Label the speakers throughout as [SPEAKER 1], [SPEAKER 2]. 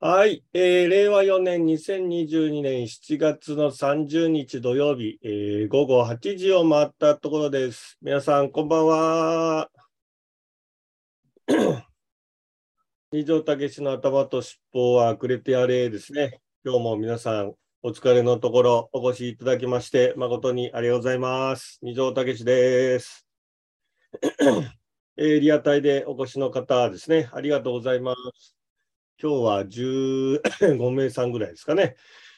[SPEAKER 1] はい、えー令和4年2022年7月の30日土曜日、えー午後8時を回ったところです。皆さん、こんばんは。二条武史の頭と尻尾はくれてやれですね。今日も皆さん、お疲れのところお越しいただきまして、誠にありがとうございます。二条武です。えーリアタイでお越しの方ですね、ありがとうございます。今日は15名 さんぐらいですかね。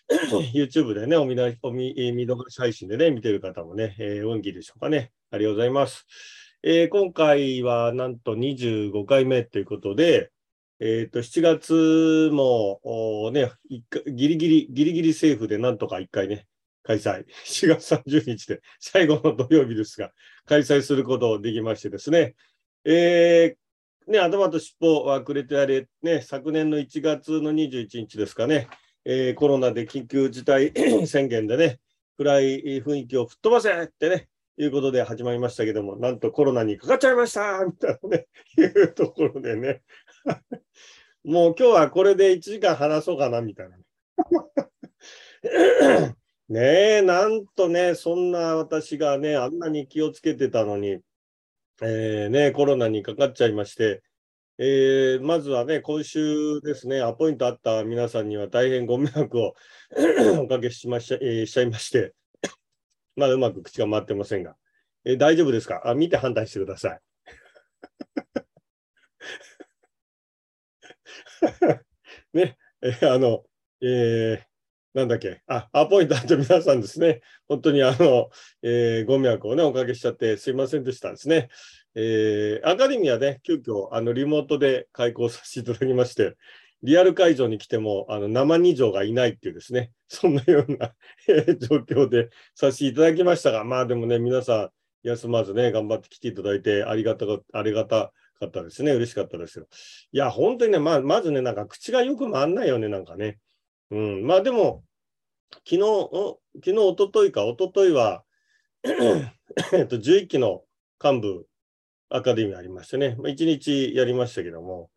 [SPEAKER 1] YouTube でね、お見なお見えー見逃し配信でね、見てる方もね、えー、運気でしょうかね。ありがとうございます。えー今回はなんと25回目ということで、えっ、と、7月もおーね、一回ギリギリ、ギリギリセーフでなんとか1回ね、開催。4月30日で最後の土曜日ですが、開催することできましてですね。えーね、頭と尻尾はくれてやれ、ね、昨年の1月の21日ですかね、えーコロナで緊急事態 宣言でね、暗い雰囲気を吹っ飛ばせってね、いうことで始まりましたけども、なんとコロナにかかっちゃいましたみたいなね、いうところでね、もう今日はこれで1時間話そうかなみたいな。ねえ、なんとね、そんな私がね、あんなに気をつけてたのに、えーね、コロナにかかっちゃいまして、えーまずはね、今週ですね、アポイントあった皆さんには大変ご迷惑を おかけしまし、えーしちゃいまして、まだうまく口が回ってませんが、えー大丈夫ですか？あ見て判断してください。ね、えーあの、えーなんだっけ、あ、アポイントあった皆さんですね、本当にあの、えーご迷惑をね、おかけしちゃってすいませんでしたですね。えーアカデミーはね、急遽あのリモートで開講させていただきまして、リアル会場に来てもあの生二条がいないっていうですね、そんなような状況でさせていただきましたが、まあでもね、皆さん休まずね、頑張って来ていただいてありがたかありがたかったですね、嬉しかったですよ。いや、本当にね、まあ、まずね、なんか口がよく回んないよね、なんかね。うん、まあでも、昨日、お昨日、一昨日か、一昨日は、えっと、11期の幹部アカデミーありましてね、まあ、1日やりましたけども、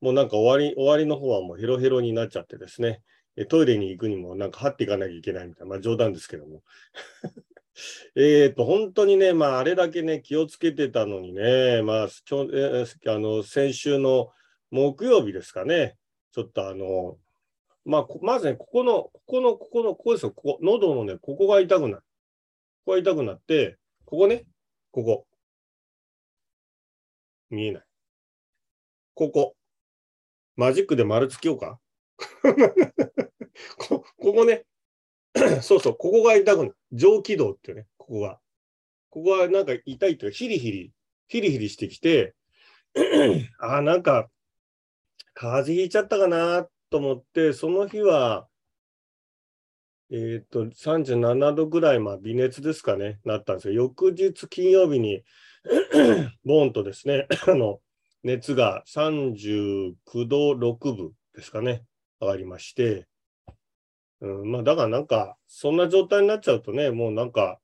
[SPEAKER 1] もうなんか終わり、終わりの方はもうヘロヘロになっちゃってですね、えトイレに行くにもなんか張っていかなきゃいけないみたいな、まあ冗談ですけども。えっと、本当にね、まああれだけね、気をつけてたのにね、まあ、えーあの、先週の木曜日ですかね、ちょっとあの、まあ、まずね、ここの、ここの、ここの、ここですよ、ここ、喉のね、ここが痛くなる。ここが痛くなって、ここね、ここ。見えない。ここ。マジックで丸つけようか？こここね、そうそう、ここが痛くなる。上気道っていうね、ここが。ここはなんか痛いというか、ヒリヒリ、ヒリヒリしてきて、ああ、なんか、風邪ひいちゃったかなと思って、その日は、えっ、と、37度ぐらい、まあ、微熱ですかね、なったんですよ。翌日金曜日に、ボーンとですね、あの、熱が39度6分ですかね、上がりまして、うん、まあ、だからなんか、そんな状態になっちゃうとね、もうなんか、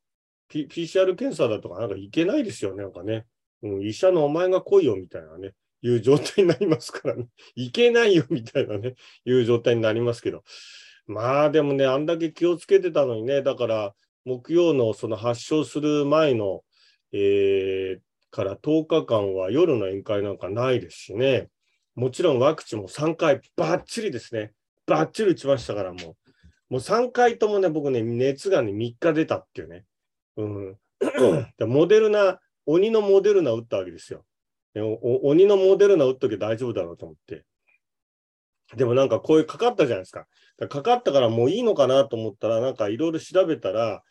[SPEAKER 1] P、PCR 検査だとかなんかいけないですよね、なんかね。うん、医者のお前が来いよみたいなね、いう状態になりますからね。いけないよみたいなね、いう状態になりますけど。まあでもね、あんだけ気をつけてたのにね、だから木曜のその発症する前の、えーから10日間は夜の宴会なんかないですしね、もちろんワクチンも3回バッチリですね、バッチリ打ちましたからもう、もう3回ともね、僕ね、熱がね、3日出たっていうね、うん、でモデルナ、鬼のモデルナ打ったわけですよ。鬼のモデルナ打っとけば大丈夫だろうと思って。でもなんかこういうかかったじゃないですか。だからかかったからもういいのかなと思ったら、なんかいろいろ調べたら、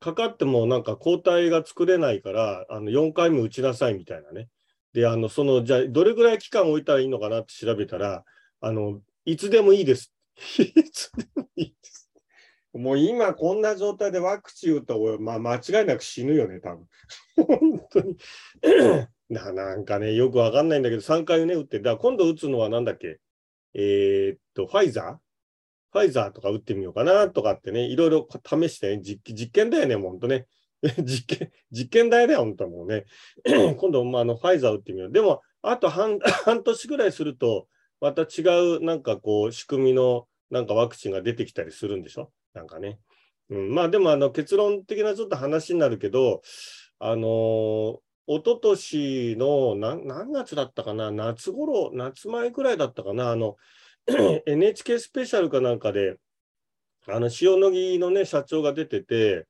[SPEAKER 1] かかってもなんか抗体が作れないから、あの4回目打ちなさいみたいなね。で、あの、その、じゃあどれぐらい期間置いたらいいのかなって調べたら、あの、いつでもいいです。いつでもいいです。もう今こんな状態でワクチン打ったら俺、まあ、間違いなく死ぬよね、多分。本当に。ななんかね、よくわかんないんだけど、3回ね、打って、だ今度打つのはなんだっけ？えーっと、ファイザー？ファイザーとか打ってみようかなとかってね、いろいろ試して、ね、実実験だよね、もう本当ね。実験、実験台だよ、本当もうね。今度、まあ、あのファイザー打ってみよう。でも、あと半 半年ぐらいすると、また違うなんかこう仕組みのなんかワクチンが出てきたりするんでしょ？なんかね。うん、まあでもあの結論的なちょっと話になるけど、あのー、一昨年の何月だったかな、夏頃、夏前くらいだったかな、あの NHK スペシャルかなんかで、あの塩野義のね、社長が出てて、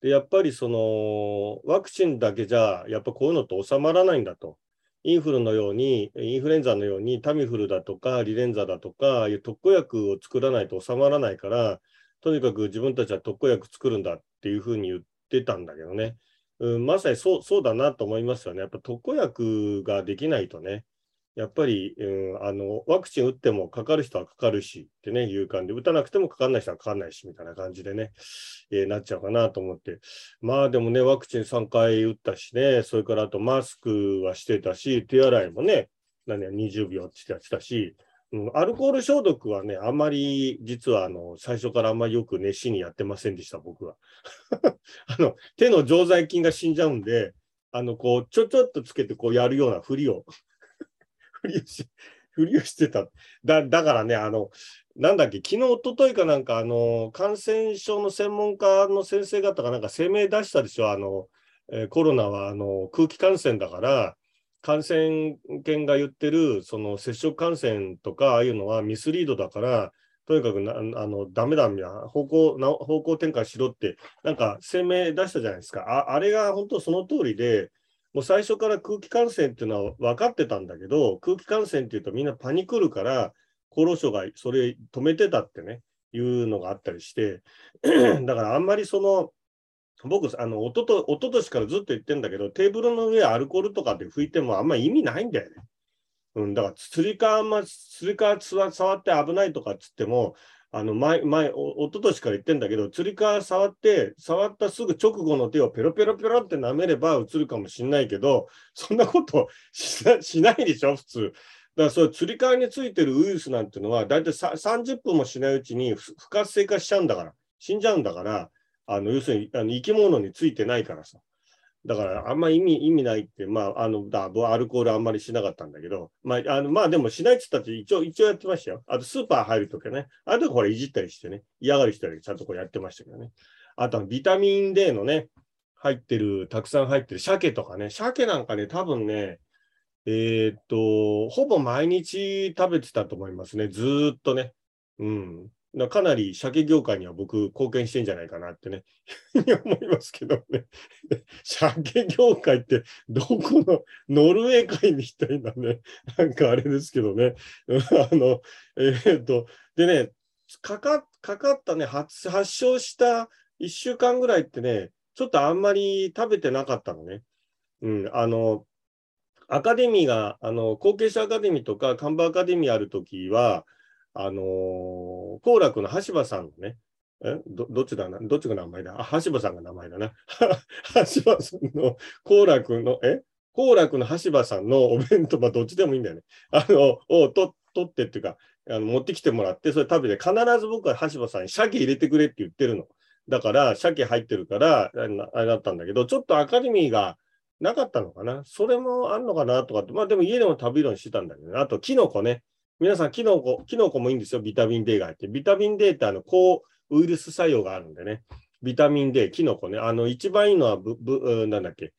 [SPEAKER 1] でやっぱりそのワクチンだけじゃ、やっぱこういうのって収まらないんだと。インフルのように、インフルエンザのようにタミフルだとかリレンザだとかいう特効薬を作らないと収まらないから、とにかく自分たちは特効薬作るんだっていうふうに言ってたんだけどね、うん、まさにそうそうだなと思いますよね。やっぱ特効薬ができないとね、やっぱり、うん、あのワクチン打ってもかかる人はかかるしってね、いう感じで、打たなくてもかかんない人はかかんないしみたいな感じでね、えー、なっちゃうかなと思って。まあでもね、ワクチン3回打ったしね、それからあとマスクはしてたし、手洗いもね、何や20秒ってやってたし、うん、アルコール消毒はね、あんまり実はあの最初からあんまりよく熱心にやってませんでした、僕は。あの手の常在菌が死んじゃうんで、あのこうちょちょっとつけてこうやるようなふりを ふりをし、ふりをしてた。だだからね、あの、なんだっけ、昨日、おとといかなんか、あの、感染症の専門家の先生方がなんか声明出したでしょ、あの、えー、コロナはあの空気感染だから、感染研が言ってる、その接触感染とか、ああいうのはミスリードだから、とにかくなあのダメだみたいな方向な方向転換しろって、なんか声明出したじゃないですか。ああれが本当その通りで、もう最初から空気感染っていうのは分かってたんだけど、空気感染っていうとみんなパニクるから、厚労省がそれ止めてたってね、いうのがあったりして、だからあんまりその、僕、あの、おとと、おととしからずっと言ってんだけど、テーブルの上アルコールとかで拭いてもあんま意味ないんだよね。うん、だから、つり革、ま、つり革触って危ないとかっつっても、あの前、前、おととしから言ってんだけど、つり革触って、触ったすぐ直後の手をペロペロペロって舐めれば映るかもしんないけど、そんなことしないでしょ、普通。だからそうつり革についてるウイルスなんていうのは、だいたい30分もしないうちに不活性化しちゃうんだから、死んじゃうんだから、あの要するにあの生き物についてないからさ。だから、あんま意味、意味ないって、まあ、あの、だ、アルコールあんまりしなかったんだけど、まあ、あの、まあ、でもしないって言ったって、一応、一応やってましたよ。あと、スーパー入るときね、あとほら、いじったりしてね、嫌がる人はちゃんとこうやってましたけどね。あと、ビタミン D のね、入ってる、たくさん入ってる鮭とかね、鮭なんかね、多分ね、えー、っと、ほぼ毎日食べてたと思いますね、ずっとね。うん。なかなり鮭業界には僕貢献してんじゃないかなってね思いますけどね 鮭業界ってどこのノルウェー界みたいなね、なんかあれですけどね。あの、えー、っと、でね、かかかかったね発、発症した1週間ぐらいってね、ちょっとあんまり食べてなかったのね。うん、あの、アカデミーが、あの、後継者アカデミーとか、看板アカデミーあるときは、あのー、幸楽の橋場さんのね、えどどっちだなどっちが名前だ？あ、橋場さんが名前だな。橋場さんの幸楽の、え？幸楽の橋場さんのお弁当、まあ、どっちでもいいんだよね。あの、をと取ってっていうか、あの持ってきてもらって、それ食べて、必ず僕は橋場さんに鮭入れてくれって言ってるの。だから、鮭入ってるから、あれだったんだけど、ちょっとアカデミーがなかったのかな。それもあんのかなとかって、まあでも家でも食べるようにしてたんだけどね。あと、キノコね。皆さん、キノコ、キノコもいいんですよ。ビタミン D が入って。ビタミン D ってあの抗ウイルス作用があるんでね。ビタミン D、キノコね。あの、一番いいのはぶ、ぶ、なんだっけ。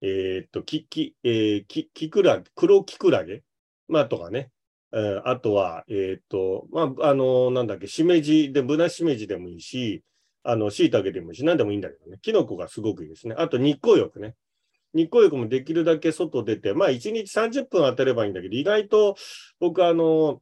[SPEAKER 1] えー、っと、き、き、えー、き、きくらげ、黒きくらげまあ、とかね。えー、あとは、えー、っと、まあ、あの、なんだっけ、しめじで、ぶなしめじでもいいし、あの、しいたけでもいいし、何でもいいんだけどね。キノコがすごくいいですね。あと、日光浴ね。日光浴もできるだけ外出て、まあ1日30分当たればいいんだけど、意外と僕あの、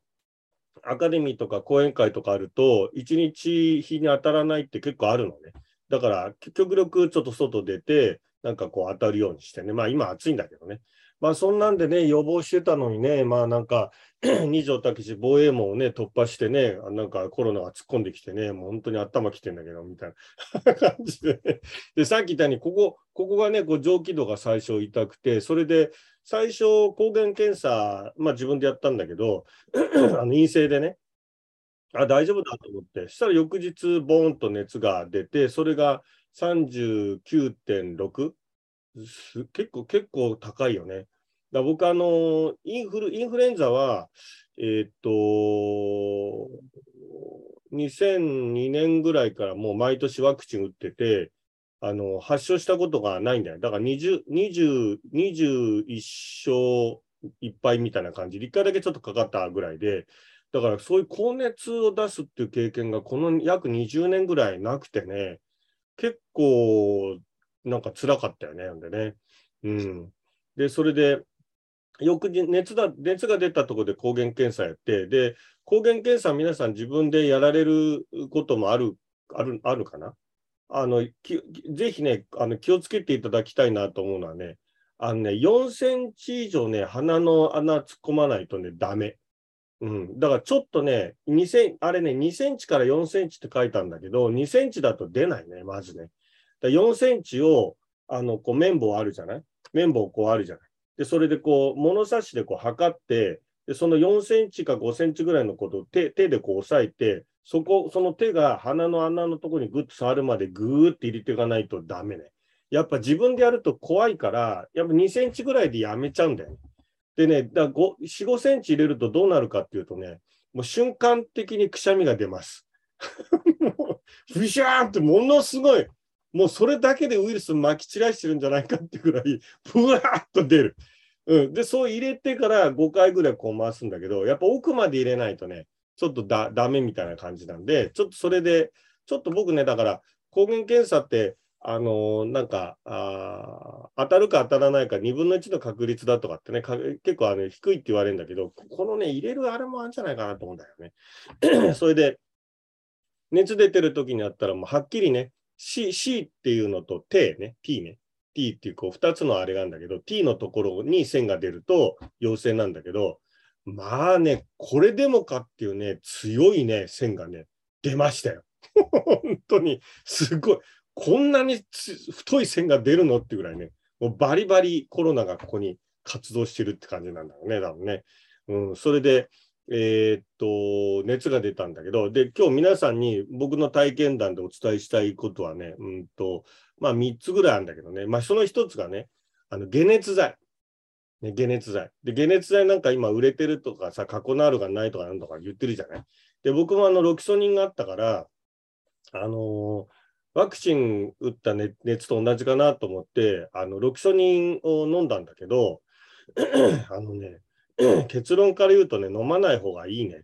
[SPEAKER 1] アカデミーとか講演会とかあると、1日日に当たらないって結構あるのね。だから、極力ちょっと外出て、なんかこう当たるようにしてね。まあ今暑いんだけどね。まあそんなんでね、予防してたのにね、まあなんか、二条武史防衛網をね、突破してね、なんかコロナが突っ込んできてね、もう本当に頭きてんだけど、みたいな 感じで、ね、で、さっき言ったように、ここ、ここがね、こう上気道が最初痛くて、それで最初抗原検査、まあ自分でやったんだけど、あの陰性でね、あ、大丈夫だと思って、したら翌日、ボーンと熱が出て、それが39.6、結構、結構高いよね。だ僕、あの、インフル、インフルエンザは、えー、っと、2002年ぐらいからもう毎年ワクチン打ってて、あの、発症したことがないんだよ。だから20、20、21勝いっぱいみたいな感じで、1回だけちょっとかかったぐらいで、だからそういう高熱を出すっていう経験がこの約20年ぐらいなくてね、結構なんか辛かったよね。んでね。うん。で、それで、翌日熱だ熱が出たところで抗原検査やって、で、抗原検査皆さん自分でやられることもある、ある、あるかな？あの、ぜひね、あの気をつけていただきたいなと思うのはね、あのね、4センチ以上ね、鼻の穴突っ込まないとね、ダメ。うん。だからちょっとね、2センあれね、2センチから4センチって書いたんだけど、2センチだと出ないね、まずね。だ4センチを、あの、こう、綿棒あるじゃない？綿棒こうあるじゃない？で、それでこう、物差しでこう測って、で、その4センチか5センチぐらいのことを手手でこう押さえて、そこ、その手が鼻の穴のところにグッと触るまでグーって入れていかないとダメね。やっぱ自分でやると怖いから、やっぱ2センチぐらいでやめちゃうんだよね。でね、だ4、5センチ入れるとどうなるかっていうとね、もう瞬間的にくしゃみが出ます。ふしゃーってものすごい、もうそれだけでウイルス撒き散らしてるんじゃないかってぐらい、ふわーっと出る。うん、で、そう入れてから5回ぐらいこう回すんだけど、やっぱ奥まで入れないとね、ちょっとだダメみたいな感じなんで、ちょっとそれで、ちょっと僕ね、だから抗原検査って、あのー、なんかあ、当たるか当たらないか2分の1の確率だとかってね、結構あの低いって言われるんだけど、このね、入れるあれもあるんじゃないかなと思うんだよね。それで、熱出てる時にあったら、もうはっきりね、C, C っていうのと T ね、T ね、T っていうこう2つのあれがあるんだけど、T のところに線が出ると陽性なんだけど、まあね、これでもかっていうね、強いね、線がね、出ましたよ。本当に、すごい。こんなに太い線が出るのっていうぐらいね、もうバリバリコロナがここに活動してるって感じなんだろうね、多分ね。うん、それで、えー、っと、熱が出たんだけど、で、今日皆さんに僕の体験談でお伝えしたいことはね、うんと、まあ3つぐらいあるんだけどね、まあその1つがね、あの、解熱剤。ね、解熱剤。で、解熱剤なんか今売れてるとかさ、過去のあるがないとかなんとか言ってるじゃない？で、僕もあの、ロキソニンがあったから、あの、ワクチン打った熱と同じかなと思って、あの、ロキソニンを飲んだんだけど、あのね、結論から言うとね、飲まない方がいいね。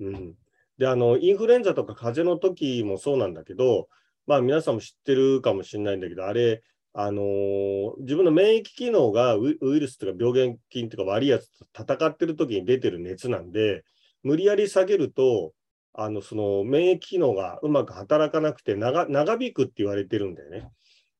[SPEAKER 1] うん。で、あの、インフルエンザとか風邪の時もそうなんだけど、まあ皆さんも知ってるかもしれないんだけど、あれ、あのー、自分の免疫機能がウイルスとか病原菌とか悪いやつと戦ってる時に出てる熱なんで、無理やり下げると、あの、その免疫機能がうまく働かなくて長引くって言われてるんだよね。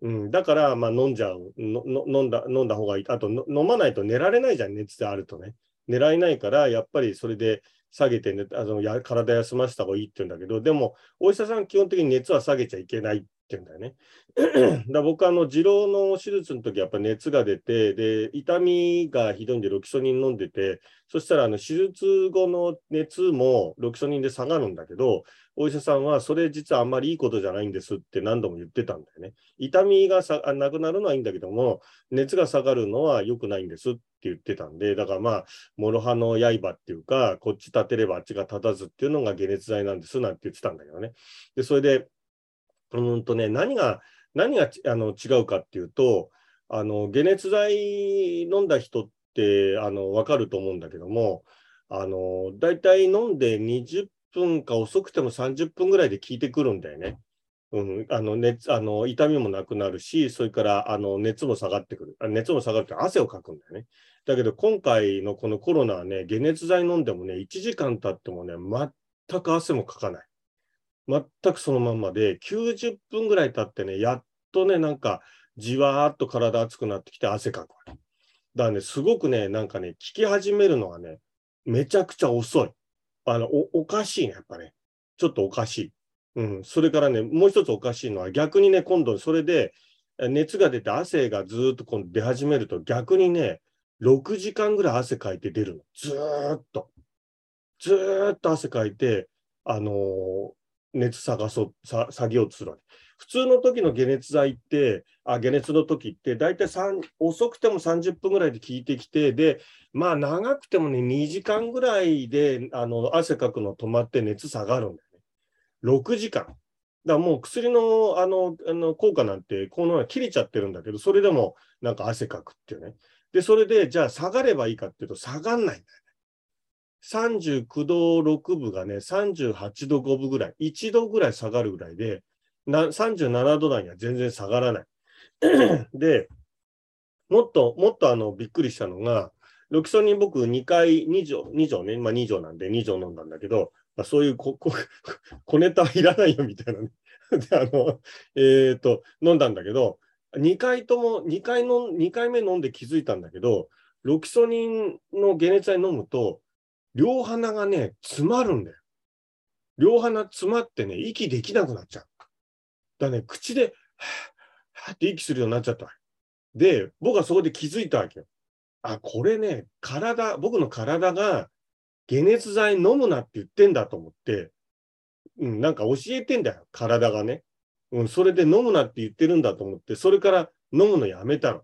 [SPEAKER 1] うん、だから、まあ、飲んじゃう飲んだ、飲んだ方がいい。あと飲まないと寝られないじゃん、熱であるとね。狙えないから、やっぱりそれで下げて、ね、あのや体休ませた方がいいって言うんだけど、でも、お医者さん基本的に熱は下げちゃいけない。ってんだよね。だ僕、あの、二郎の手術の時やっぱ熱が出て、で、痛みがひどいんでロキソニン飲んでて、そしたら、あの、手術後の熱もロキソニンで下がるんだけど、お医者さんは、それ実はあんまりいいことじゃないんですって何度も言ってたんだよね。痛みがさなくなるのはいいんだけども、熱が下がるのは良くないんですって言ってたんで、だからまあ、諸刃の刃っていうか、こっち立てればあっちが立たずっていうのが解熱剤なんですなんて言ってたんだけどね。で、それで、うんとね、何が、何があの違うかっていうと、あの解熱剤飲んだ人ってあの分かると思うんだけども、あの大体飲んで20分か遅くても30分ぐらいで効いてくるんだよね。うん、あの熱あの痛みもなくなるし、それからあの熱も下がってくる。熱も下がるって汗をかくんだよね。だけど今回のこのコロナはね、解熱剤飲んでもね、1時間経ってもね、全く汗もかかない。全くそのまんまで、90分ぐらい経ってね、やっとね、なんかじわーっと体熱くなってきて汗かくわ。だからね、すごくね、なんかね、効き始めるのはね、めちゃくちゃ遅い。あの、お、おかしいね、やっぱね。ちょっとおかしい。うん。それからね、もう一つおかしいのは、逆にね、今度それで、熱が出て汗がずーっと今度出始めると、逆にね、6時間ぐらい汗かいて出るの。ずーっと。ずーっと汗かいて、あのー、熱下がそう、下げようとするわけ。普通の時の解熱剤って、あ解熱の時って、大体遅くても30分ぐらいで効いてきて、で、まあ長くてもね、2時間ぐらいであの汗かくの止まって熱下がるんだよね。6時間。だからもう薬のあのあの効果なんて、このように切れちゃってるんだけど、それでもなんか汗かくっていうね。で、それで、じゃあ下がればいいかっていうと、下がんないんだよ。39度6分がね、38度5分ぐらい、1度ぐらい下がるぐらいで、な37度台には全然下がらない。で、もっと、もっとあのびっくりしたのが、ロキソニン僕2回、2錠、2錠ね、まあ2錠なんで2錠飲んだんだけど、まあ、そういうこ、こ、小ネタはいらないよみたいなね。で、あの、えっ、ー、と、飲んだんだけど、2回とも、2回の、2回目飲んで気づいたんだけど、ロキソニンの解熱剤飲むと、両鼻がね、詰まるんだよ。両鼻詰まってね、息できなくなっちゃう。だね、口で、はぁ、はって息するようになっちゃった。で、僕はそこで気づいたわけよ。あ、これね、体、僕の体が解熱剤飲むなって言ってんだと思って、うん、なんか教えてんだよ、体がね。うん、それで飲むなって言ってるんだと思って、それから飲むのやめたの。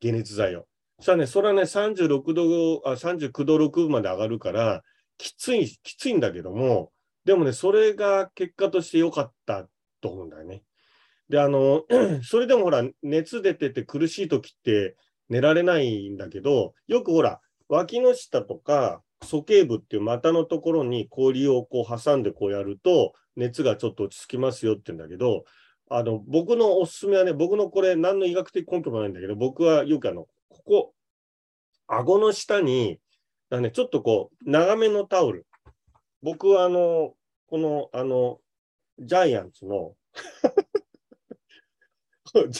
[SPEAKER 1] 解熱剤を。そしたらね、それはね、36度、あ39度6分まで上がるから、きつい、きついんだけども、でもね、それが結果として良かったと思うんだよね。で、あの、それでもほら、熱出てて苦しい時って寝られないんだけど、よくほら、脇の下とか、鼠径部っていう股のところに氷をこう挟んでこうやると、熱がちょっと落ち着きますよって言うんだけど、あの、僕のおすすめはね、僕のこれ何の医学的根拠もないんだけど、僕はよくあの、ここ、顎の下に、だね、ちょっとこう、長めのタオル。僕はあの、この、あの、ジャイアンツの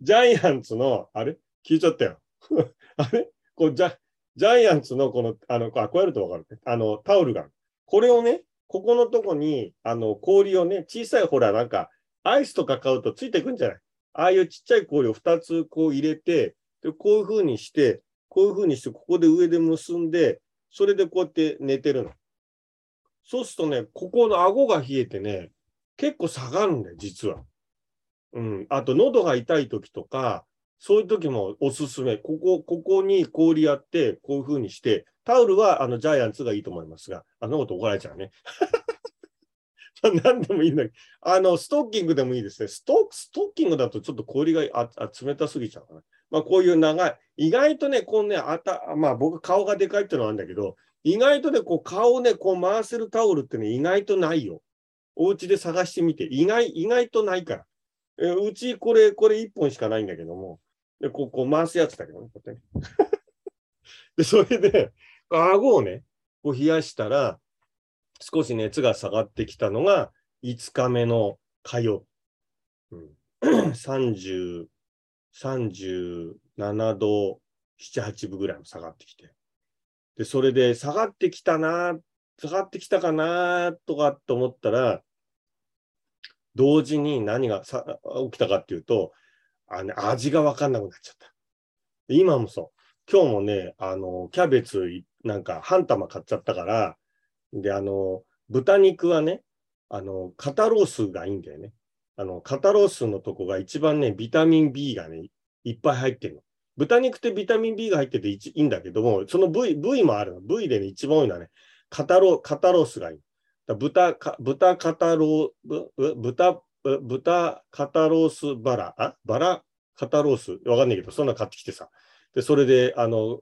[SPEAKER 1] ジャイアンツの、あれ？聞いちゃったよ。あれ？こうジャジャイアンツのこの、あの、あ、こうやるとわかるね。あの、タオルが。これをね、ここのとこに、あの、氷をね、小さいほら、なんか、アイスとか買うとついてくんじゃない？ああいうちっちゃい氷を2つこう入れて、で、こういう風にして、こういう風にして、ここで上で結んで、それでこうやって寝てるの。そうするとね、ここの顎が冷えてね、結構下がるんだよ、実は。うん。あと、喉が痛い時とか、そういう時もおすすめ。ここ、ここに氷やって、こういう風にして、タオルはあのジャイアンツがいいと思いますが、あのこと怒られちゃうね。何でもいいんだけど、あの、ストッキングでもいいですね。ストストッキングだとちょっと氷があ冷たすぎちゃうかな。まあ、こういう長い、意外とね、こうね、あた、まあ僕顔がでかいっていうのはあるんだけど、意外とね、こう顔をね、こう回せるタオルってね、意外とないよ。お家で探してみて、意外、意外とないから。えうちこれ、これ1本しかないんだけども、で、こう、こう回すやつだけどね、こうやってね。で、それで、顎をね、こう冷やしたら、少し熱が下がってきたのが、5日目の火曜。うん、30、37度7、8分ぐらいも下がってきて。で、それで下がってきたな、下がってきたかな、とかって思ったら、同時に何がさ起きたかっていうと、あの、味がわかんなくなっちゃった。今もそう。今日もね、あの、キャベツなんか半玉買っちゃったから、で、あの、豚肉はね、あの、肩ロースがいいんだよね。あの、肩ロースのとこが一番ね、ビタミン B がね、いっぱい入ってるの。豚肉ってビタミン B が入ってていいんだけども、その部位、部位もあるの。部位でね、一番多いのはね、肩ロ肩ロースがいい。だ豚、か豚肩ロー、豚、豚肩ロースバラ、あバラ肩ロース？わかんないけど、そんな買ってきてさ。で、それで、あの、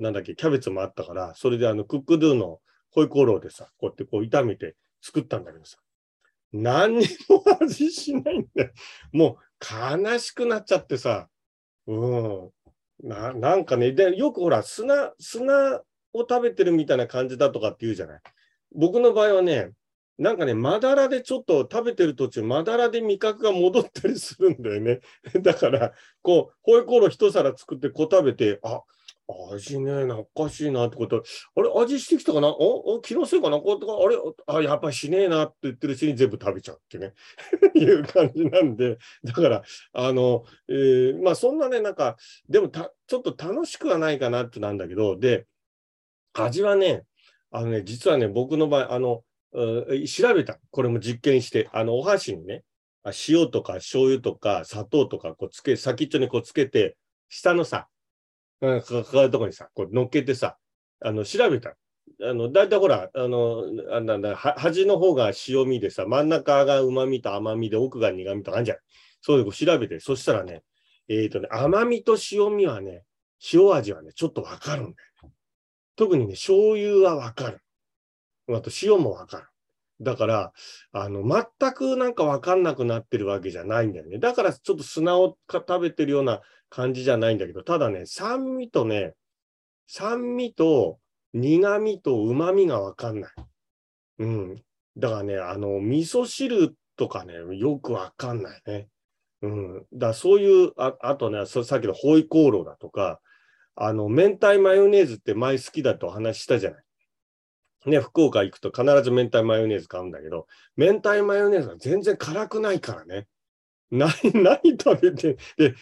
[SPEAKER 1] なんだっけ、キャベツもあったから、それであの、クックドゥのホイコーローでさ、こうやってこう炒めて作ったんだけどさ、何にも味しないんだよ。もう悲しくなっちゃってさ、うん。ななんかね、で、よくほら、砂、砂を食べてるみたいな感じだとかって言うじゃない。僕の場合はね、なんかね、まだらでちょっと食べてる途中、まだらで味覚が戻ったりするんだよね。だから、こう、ホイコーロー一皿作ってこう食べて、あ、味ね、なおかしいなってこと、あれ、味してきたかな？おお気のせいかな？こうあれあ、やっぱりしねえなって言ってるうちに全部食べちゃうってね、いう感じなんで、だから、あの、えー、まあそんなね、なんか、でもた、ちょっと楽しくはないかなってなんだけど、で、味はね、あのね、実はね、僕の場合、あの、調べた。これも実験して、あの、お箸にね、塩とか醤油とか砂糖とかこうつけ、先っちょにこうつけて、下のさ、かかるとこにさ、こう乗っけてさ、あの、調べた。あの、だいたいほら、あの、あなんだ、端の方が塩味でさ、真ん中が旨味と甘みで、奥が苦味とかあるじゃん。そういうの調べて、そしたらね、えっ、ー、とね、甘みと塩味はね、塩味はね、ちょっとわかるんだよね。特にね、醤油はわかる。あと塩もわかる。だから、あの、全くなんかわかんなくなってるわけじゃないんだよね。だからちょっと砂を食べてるような感じじゃないんだけど、ただね、酸味とね、酸味と苦味と旨味がわかんない。うん。だからね、あの、味噌汁とかね、よくわかんないね。うん。だそういう、ああとね、さっきのホイコーローだとか、あの、明太マヨネーズって前好きだとお話ししたじゃない。ね、福岡行くと必ず明太マヨネーズ買うんだけど、明太マヨネーズは全然辛くないからね。何、何食べて、で、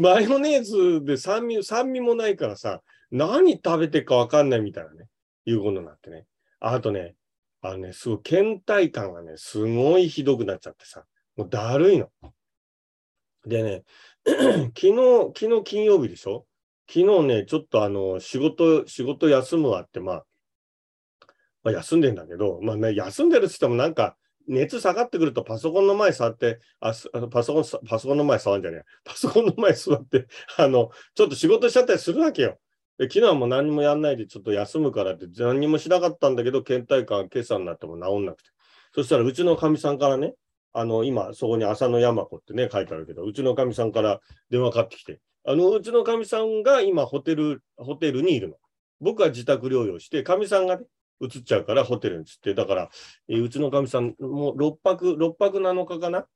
[SPEAKER 1] マヨネーズで酸味、酸味もないからさ、何食べてかわかんないみたいなね、いうことになってね。あとね、あのね、すごい倦怠感がね、すごいひどくなっちゃってさ、もうだるいの。でね、昨日、昨日金曜日でしょ？昨日ね、ちょっとあの、仕事、仕事休むわって、まあ、まあ、休んでんだけど、まあね、休んでるって言ってもなんか、熱下がってくるとパソコンの前座って、あパソコン、パソコンの前座るんじゃねえ。パソコンの前座って、あの、ちょっと仕事しちゃったりするわけよ。で昨日はもう何もやんないでちょっと休むからって何もしなかったんだけど、倦怠感今朝になっても治んなくて。そしたらうちのかみさんからね、あの、今、そこに浅野山子ってね、書いてあるけど、うちのかみさんから電話かかってきて、あの、うちのかみさんが今、ホテル、ホテルにいるの。僕は自宅療養して、かみさんがね、移っちゃうからホテルに移って、だから、えー、うちのかみさん、もう6泊、6泊7日かな？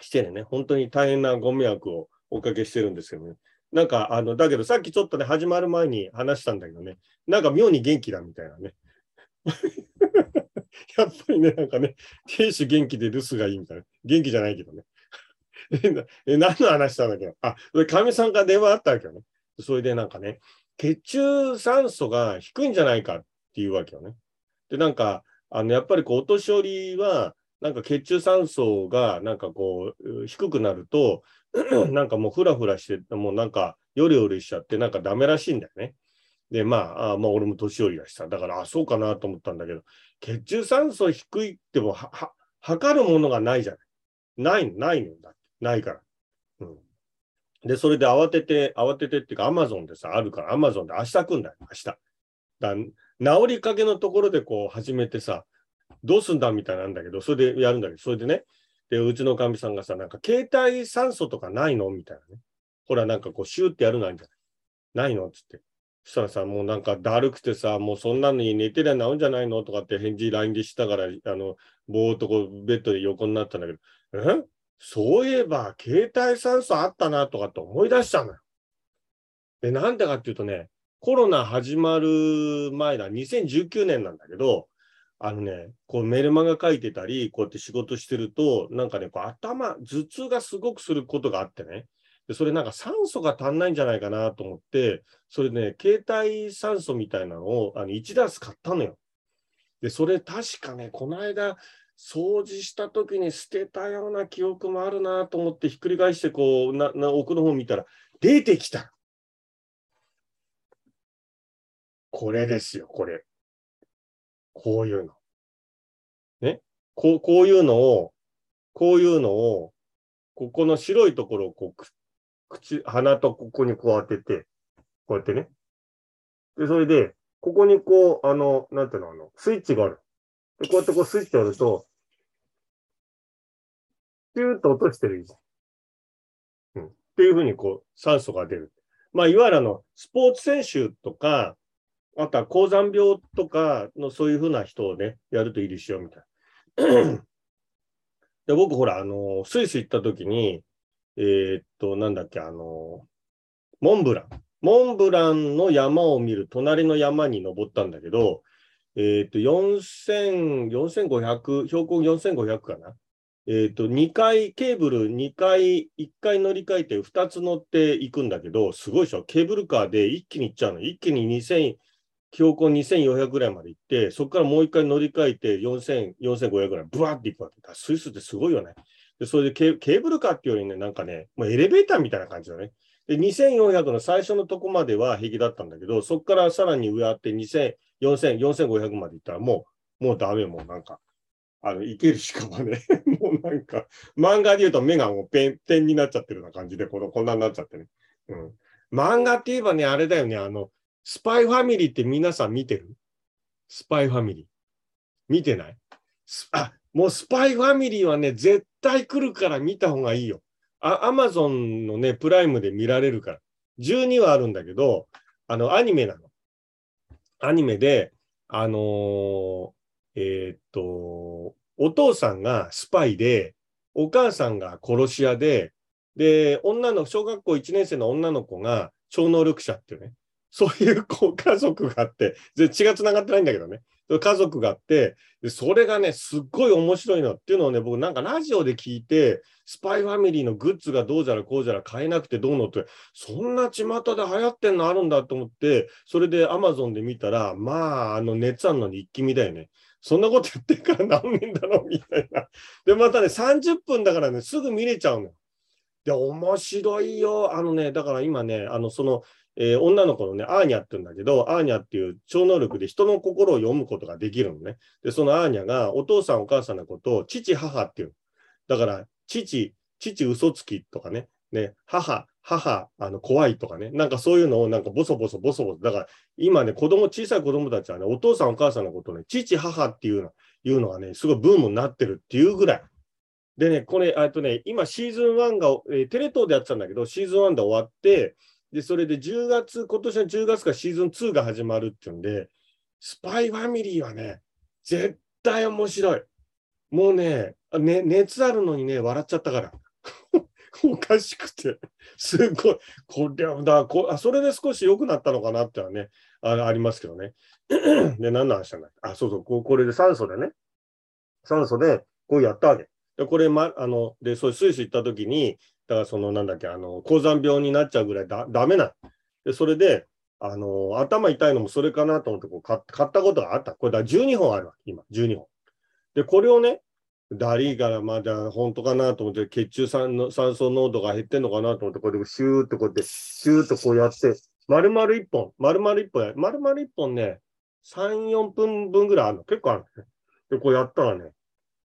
[SPEAKER 1] してね、本当に大変なご迷惑をおかけしてるんですけどね。なんか、あの、だけどさっきちょっとね、始まる前に話したんだけどね、なんか妙に元気だみたいなね。やっぱりね、なんかね、亭主元気で留守がいいみたいな。元気じゃないけどね。え、何の話したんだっけ？あ、かみさんから電話あったわけよね。それでなんかね、血中酸素が低いんじゃないかっていうわけよね。で、なんか、あの、やっぱりこう、お年寄りは、なんか血中酸素がなんかこう、低くなると、なんかもうフラフラして、もうなんか、よりよりしちゃって、なんかダメらしいんだよね。で、まあ、あまあ、俺も年寄りだしさ、だから、あ、そうかなと思ったんだけど、血中酸素低いってもは、は、測るものがないじゃない。ない、ないのだ。ないから。うん。で、それで慌てて、慌ててっていうか、アマゾンでさ、あるから、アマゾンで明日来んだよ、明日。だ治りかけのところでこう始めてさ、どうすんだみたいなんだけど、それでやるんだけど、それでね、で、うちのかみさんがさ、なんか携帯酸素とかないのみたいなね。ほら、なんかこう、シューってやるのあるんじゃないないのつって。そしたらさ、もうなんかだるくてさ、もうそんなのに寝てりゃ治るんじゃないのとかって返事 LINE でしたから、あの、ぼーっとこう、ベッドで横になったんだけど、え？そういえば、携帯酸素あったなとかって思い出したのよ。で、なんでかっていうとね、コロナ始まる前だ、2019年なんだけど、あのね、こうメルマガ書いてたり、こうやって仕事してると、なんかね、こう頭、頭痛がすごくすることがあってね、でそれなんか酸素が足んないんじゃないかなと思って、それね、携帯酸素みたいなのをあの1ダース買ったのよ。で、それ確かね、この間、掃除した時に捨てたような記憶もあるなと思ってひっくり返してこうなな奥の方見たら出てきた。これですよ、これ。こういうの。ね。こうこういうのを、こういうのを、ここの白いところをこう口、鼻とここにこう当てて、こうやってね。で、それで、ここにこう、あの、なんていうの、あの、スイッチがある。で、こうやってこうスイッチやると、ピューッと落としてる。うん。っていうふうにこう、酸素が出る。まあ、いわゆるあの、スポーツ選手とか、あとは高山病とかのそういうふうな人をね、やるといいですよ、みたいな。で僕、ほら、あの、スイス行った時に、えー、っと、なんだっけ、あの、モンブラン。モンブランの山を見る隣の山に登ったんだけど、えっ、と、4000、4500、標高4500かな。えっ、と、2回、ケーブル2回、1回乗り換えて2つ乗っていくんだけど、すごいでしょ？ケーブルカーで一気に行っちゃうの。一気に2000、標高2400ぐらいまで行って、そこからもう1回乗り換えて4000、4500ぐらい、ブワーって行くわけ。スイスってすごいよね。でそれでケーブルカーっていうよりね、なんかね、もうエレベーターみたいな感じだね。で、2400の最初のとこまでは平気だったんだけど、そこからさらに上あって2000、4000、4500まで行ったらもう、もうダメ、もうなんか、あの、いけるしかもね、もうなんか、漫画で言うと目がもうペン、ペンになっちゃってるような感じで、この、こんなになっちゃってね。うん。漫画って言えばね、あれだよね、あの、スパイファミリーって皆さん見てる？スパイファミリー。見てない？あ、もうスパイファミリーはね、絶対来るから見た方がいいよ。あ、アマゾンのね、プライムで見られるから。12話あるんだけど、あの、アニメなの。アニメで、あのー、えー、っと、お父さんがスパイで、お母さんが殺し屋で、で、女の、小学校1年生の女の子が超能力者っていうね、そういうこう家族があって、血が繋がってないんだけどね、家族があって、でそれがね、すっごい面白いのっていうのをね、僕なんかラジオで聞いて、スパイファミリーのグッズがどうじゃらこうじゃら買えなくてどうのって、そんな巷で流行ってんのあるんだと思って、それでアマゾンで見たら、まあ、あの熱あんのに一気見だよね。そんなことやってるから何年だろうみたいな。で、またね、30分だからね、すぐ見れちゃうの。で、面白いよ。あのね、だから今ね、あの、その、えー、女の子のね、アーニャって言うんだけど、アーニャっていう超能力で人の心を読むことができるのね。で、そのアーニャがお父さんお母さんのことを父母っていう。だから、父、父嘘つきとかね、ね、母、母、あの、怖いとかね、なんかそういうのをなんかボソボソボソボソ、だから今ね、子供、小さい子供たちはね、お父さんお母さんのことをね、父、母っていうの、いうのがね、すごいブームになってるっていうぐらい。でね、これ、あとね、今シーズン1が、えー、テレ東でやってたんだけど、シーズン1で終わって、で、それで10月、今年の10月からシーズン2が始まるっていうんで、スパイファミリーはね、絶対面白い。もうね、ね熱あるのにね、笑っちゃったから。おかしくて、すごい、これはだこあ、それで少し良くなったのかなってはね、あありますけどね。で、何の話じゃなんだ？あ、そうそう、ここれで酸素でね、酸素でこうやったわけ。で、これ、ま、あの、で、そうスイス行った時に、だからその、なんだっけ、あの、高山病になっちゃうぐらいだ、ダメなで、それで、あの、頭痛いのもそれかなと思ってこう買ったことがあった。これだ12本あるわ、今、12本。で、これをね、ダリーからまだ本当かなと思って、血中酸の酸素濃度が減ってんのかなと思って、これでシューってこうやって、シューっとこうやって、丸々1本、丸々1本や、丸々1本ね、3、4分分ぐらいあるの。結構あるね。で、こうやったらね、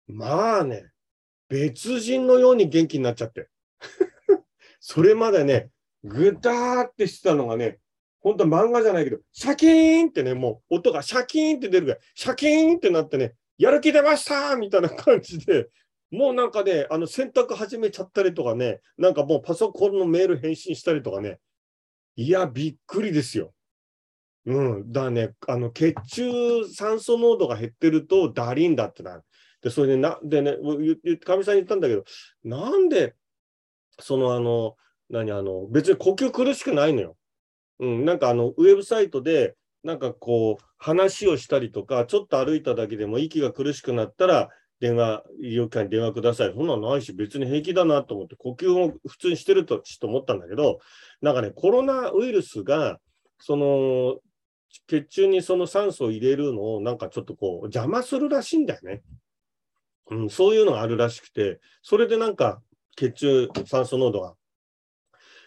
[SPEAKER 1] まあね、別人のように元気になっちゃって。それまでね、ぐだーってしてたのがね、本当は漫画じゃないけど、シャキーンってね、もう音がシャキーンって出るぐらい、シャキーンってなってね、やる気出ましたみたいな感じで、もうなんかね、あの洗濯始めちゃったりとかね、なんかもうパソコンのメール返信したりとかね、いや、びっくりですよ。うん。だね、あの、血中酸素濃度が減ってるとダリンだってなる。で、それでな、でね、かみさんに言ったんだけど、なんで、そのあの、何、あの、別に呼吸苦しくないのよ。うん、なんかあの、ウェブサイトで、なんかこう、話をしたりとか、ちょっと歩いただけでも息が苦しくなったら、電話、医療機関に電話ください。そんなのないし、別に平気だなと思って、呼吸を普通にしてるとちっと思ったんだけど、なんかね、コロナウイルスが、その、血中にその酸素を入れるのを、なんかちょっとこう、邪魔するらしいんだよね。うん、そういうのがあるらしくて、それでなんか血中酸素濃度が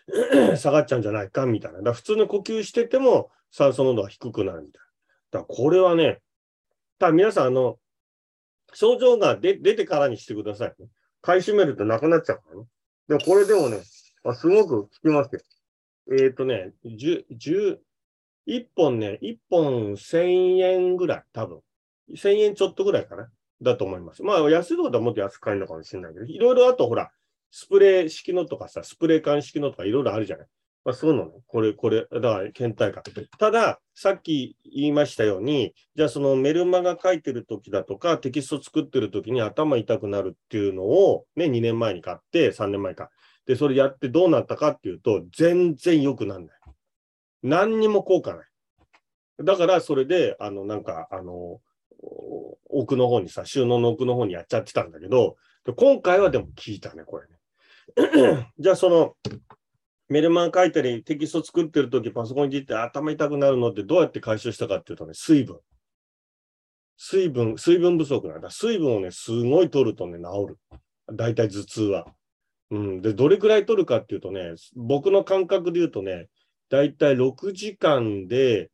[SPEAKER 1] 下がっちゃうんじゃないかみたいな。だ普通の呼吸してても酸素濃度が低くなるみたいな。だこれはね、ただ皆さん、あの、症状が出てからにしてくださいね。買い占めるとなくなっちゃうからね。でもこれでもね、あすごく効きますよ。えっ、ー、とね、10、10、1本ね、1本1000円ぐらい、多分。1000円ちょっとぐらいかな。だと思います。まあ、安いところはもっと安く買えるのかもしれないけど、いろいろあとほら、スプレー式のとかさ、スプレー缶式のとかいろいろあるじゃない。まあ、そういうのね、これ、これ、だから倦怠感。ただ、さっき言いましたように、じゃあそのメルマガ書いてる時だとか、テキスト作ってる時に頭痛くなるっていうのを、ね、2年前に買って、3年前か。で、それやってどうなったかっていうと、全然良くなんない。何にも効果ない。だから、それで、あの、なんか、あの、奥の方にさ、収納の奥の方にやっちゃってたんだけど、今回はでも聞いたね、これね。じゃあ、その、メルマン書いたり、テキスト作ってるとき、パソコンにいって頭痛くなるのってどうやって解消したかっていうとね、水分。水分、水分不足なんだ。水分をね、すごい取るとね、治る。大体頭痛は。うん。で、どれくらい取るかっていうとね、僕の感覚で言うとね、大体6時間で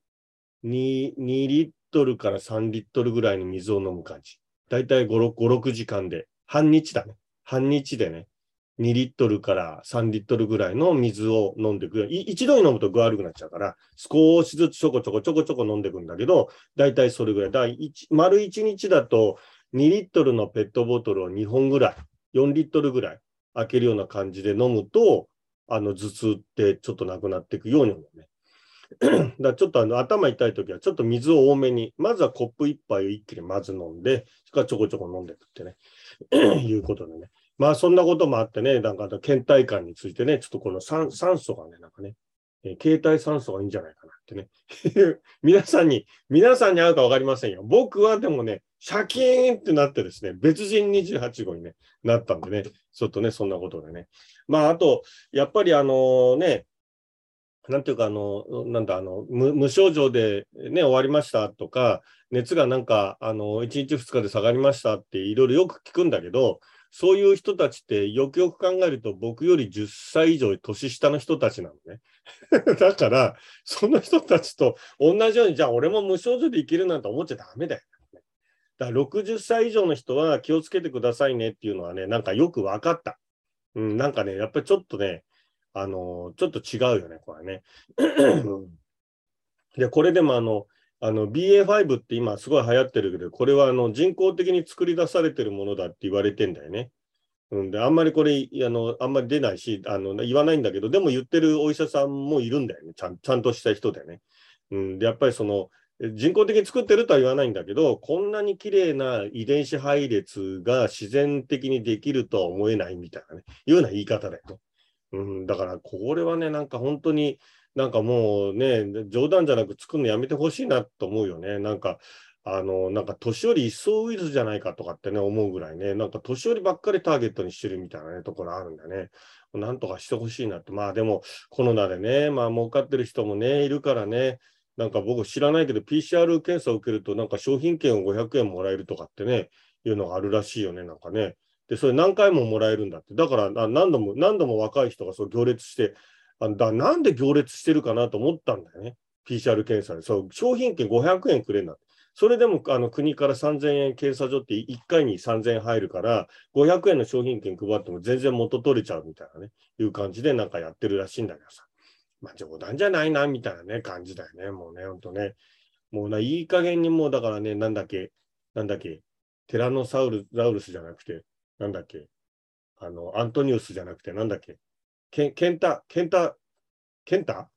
[SPEAKER 1] 2、2リットルから3リットルぐらいの水を飲む感じ。大体5、6, 5 6時間で。半日だね。半日でね。2リットルから3リットルぐらいの水を飲んでいく。一度に飲むと具悪くなっちゃうから、少しずつちょこちょこちょこちょこ飲んでいくんだけど、大体それぐらい。だ丸1日だと2リットルのペットボトルを2本ぐらい、4リットルぐらい開けるような感じで飲むと、あの頭痛ってちょっとなくなっていくように思うね。だちょっとあの頭痛いときはちょっと水を多めに、まずはコップ1杯を一気にまず飲んで、それからちょこちょこ飲んでいくってね、いうことでね。まあそんなこともあってね、なんか倦怠感についてね、ちょっとこの酸素がね、なんかね、えー、携帯酸素がいいんじゃないかなってね。皆さんに、皆さんに合うか分かりませんよ。僕はでもね、シャキーンってなってですね、別人28号に、ね、なったんでね、ちょっとね、そんなことでね。まあ、あと、やっぱりあのね、なんていうか、あの、なんだ、あの、無症状でね、終わりましたとか、熱がなんか、あの、1日2日で下がりましたっていろいろよく聞くんだけど、そういう人たちってよくよく考えると僕より10歳以上年下の人たちなのね。だから、その人たちと同じように、じゃあ俺も無症状で生きるなんて思っちゃダメだよ。だから60歳以上の人は気をつけてくださいねっていうのはね、なんかよく分かった。うん、なんかね、やっぱりちょっとね、あのー、ちょっと違うよね、これね。で、これでもあの、あの BA.5 って今すごい流行ってるけど、これはあの人工的に作り出されてるものだって言われてんだよね。うんで、あんまりこれ、あの、あんまり出ないし、あの、言わないんだけど、でも言ってるお医者さんもいるんだよね。ちゃんちゃんとした人でね。うん、で、やっぱりその、人工的に作ってるとは言わないんだけど、こんなに綺麗な遺伝子配列が自然的にできるとは思えないみたいなね、いうような言い方だよね。うん、だから、これはね、なんか本当に、なんかもうね、冗談じゃなく作るのやめてほしいなと思うよね。なんか、あの、なんか年寄り一層ウイルスじゃないかとかってね、思うぐらいね、なんか年寄りばっかりターゲットにしてるみたいなね、ところあるんだね。なんとかしてほしいなって。まあでも、コロナでね、まあ儲かってる人もね、いるからね、なんか僕知らないけど、PCR 検査を受けると、なんか商品券を500円もらえるとかってね、いうのがあるらしいよね、なんかね。で、それ何回ももらえるんだって。だから何度も、何度も若い人がそう行列して、あだなんで行列してるかなと思ったんだよね。PCR 検査で。そう、商品券500円くれんだ。それでもあの国から3000円検査所って1回に3000円入るから、500円の商品券配っても全然元取れちゃうみたいなね、いう感じでなんかやってるらしいんだけどさ。まあ冗談じゃないな、みたいなね、感じだよね。もうね、ほんとね。もうな、いい加減にもうだからね、なんだっけ、なんだっけ、テラノサウルラウルスじゃなくて、なんだっけ、あの、アントニウスじゃなくて、なんだっけ、ケンタ、ケンタ、ケンタ？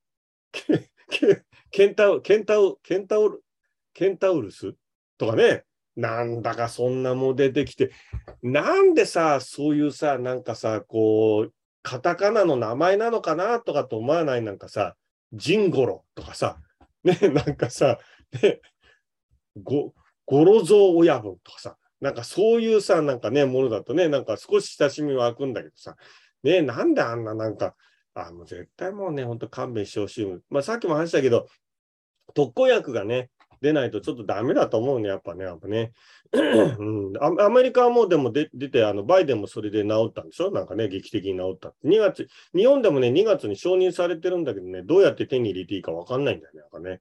[SPEAKER 1] ケンタウ、ケンタウ、ケンタウル、ケンタウルス？とかね、なんだかそんなも出てきて、なんでさ、そういうさ、なんかさ、こう、カタカナの名前なのかなとかと思わないなんかさ、ジンゴロとかさ、ね、なんかさ、ね、ご、ゴロゾウ親分とかさ、なんかそういうさ、なんかね、ものだとね、なんか少し親しみ湧くんだけどさ、ね、なんであんななんか、あ、もう絶対もうね、ほんと勘弁してほしい。まあさっきも話したけど、特効薬がね、出ないとちょっとダメだと思うね、やっぱね、やっぱね。うん、アメリカはもうでも出て、あのバイデンもそれで治ったんでしょ？なんかね、劇的に治った。2月、日本でもね、2月に承認されてるんだけどね、どうやって手に入れていいか分かんないんだよね、なんかね。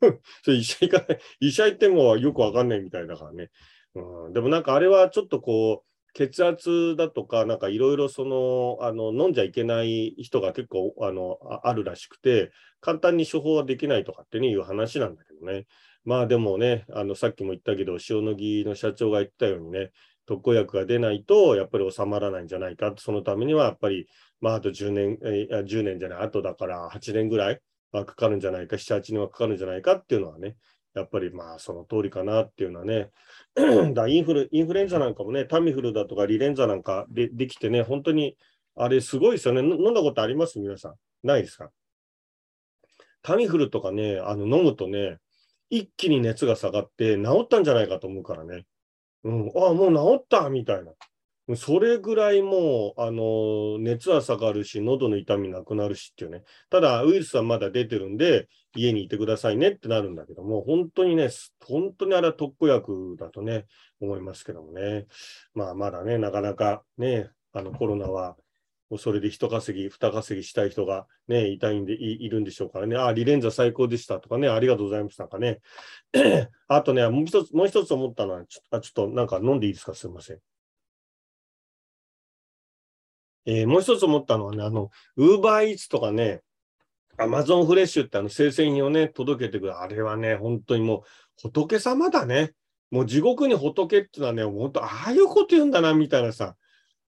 [SPEAKER 1] それ医者行かない、医者行ってもよく分かんないみたいだからね。うん、でもなんかあれはちょっとこう、血圧だとか、なんかいろいろその、あの、飲んじゃいけない人が結構、あの、あるらしくて、簡単に処方はできないとかって、いう話なんだけどね。まあでもね、あの、さっきも言ったけど、塩野義の社長が言ったようにね、特効薬が出ないと、やっぱり収まらないんじゃないか。そのためには、やっぱり、まあ、あと10年、え10年じゃない、あとだから8年ぐらいはかかるんじゃないか、7、8年はかかるんじゃないかっていうのはね、やっぱりまあその通りかなっていうのはね、だインフルインフルエンザなんかもね、タミフルだとかリレンザなんかでできてね、本当にあれすごいですよね。飲んだことあります？皆さん。ないですか？タミフルとかね、あの飲むとね、一気に熱が下がって治ったんじゃないかと思うからね。うん、ああ、もう治ったみたいな。それぐらいもう、あの、熱は下がるし、喉の痛みなくなるしっていうね。ただ、ウイルスはまだ出てるんで、家にいてくださいねってなるんだけども、本当にね、本当にあれは特効薬だとね、思いますけどもね。まあ、まだね、なかなかね、あのコロナは、それで一稼ぎ、二稼ぎしたい人がね、いたいんでい、いるんでしょうからね。あ、リレンザ最高でしたとかね、ありがとうございましたかね。あとね、もう一つ、もう一つ思ったのは、ちょあちょっとなんか飲んでいいですか？すみません。えー、もう一つ思ったのはね、あの、ウーバーイーツとかね、アマゾンフレッシュってあの生鮮品をね、届けてくる。あれはね、本当にもう仏様だね。もう地獄に仏っていうのはね、本当、ああいうこと言うんだな、みたいなさ。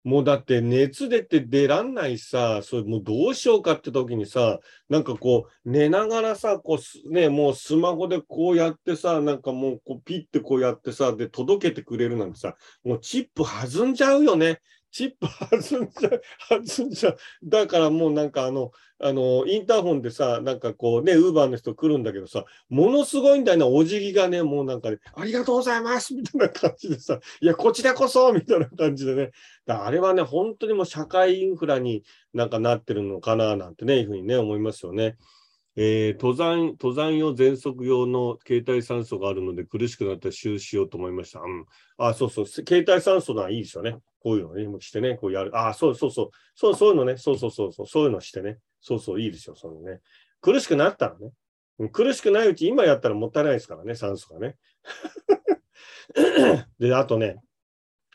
[SPEAKER 1] もうだって熱出て出らんないさ、それもうどうしようかって時にさ、なんかこう寝ながらさ、こうね、もうスマホでこうやってさ、なんかもうこうピッてこうやってさ、で届けてくれるなんてさ、もうチップ弾んじゃうよね。チップ弾んじゃう、弾んじゃ。だからもうなんかあの、あの、インターホンでさ、なんかこうね、ウーバーの人来るんだけどさ、ものすごいんだよな、お辞儀がね、もうなんかね、ありがとうございますみたいな感じでさ、いや、こちらこそみたいな感じでね。だあれはね、本当にもう社会インフラになんかなってるのかな、なんてね、いうふうにね、思いますよね。えー、登山、登山用、喘息用の携帯酸素があるので苦しくなったら収しようと思いました。うん。あ、そうそう。携帯酸素のはいいですよね。こういうのね、してね、こうやる。ああ、そうそうそう。そう、そういうのね。そうそうそうそう。そういうのしてね。そうそう、いいですよ。そのね。苦しくなったらね。苦しくないうち、今やったらもったいないですからね、酸素がね。で、あとね、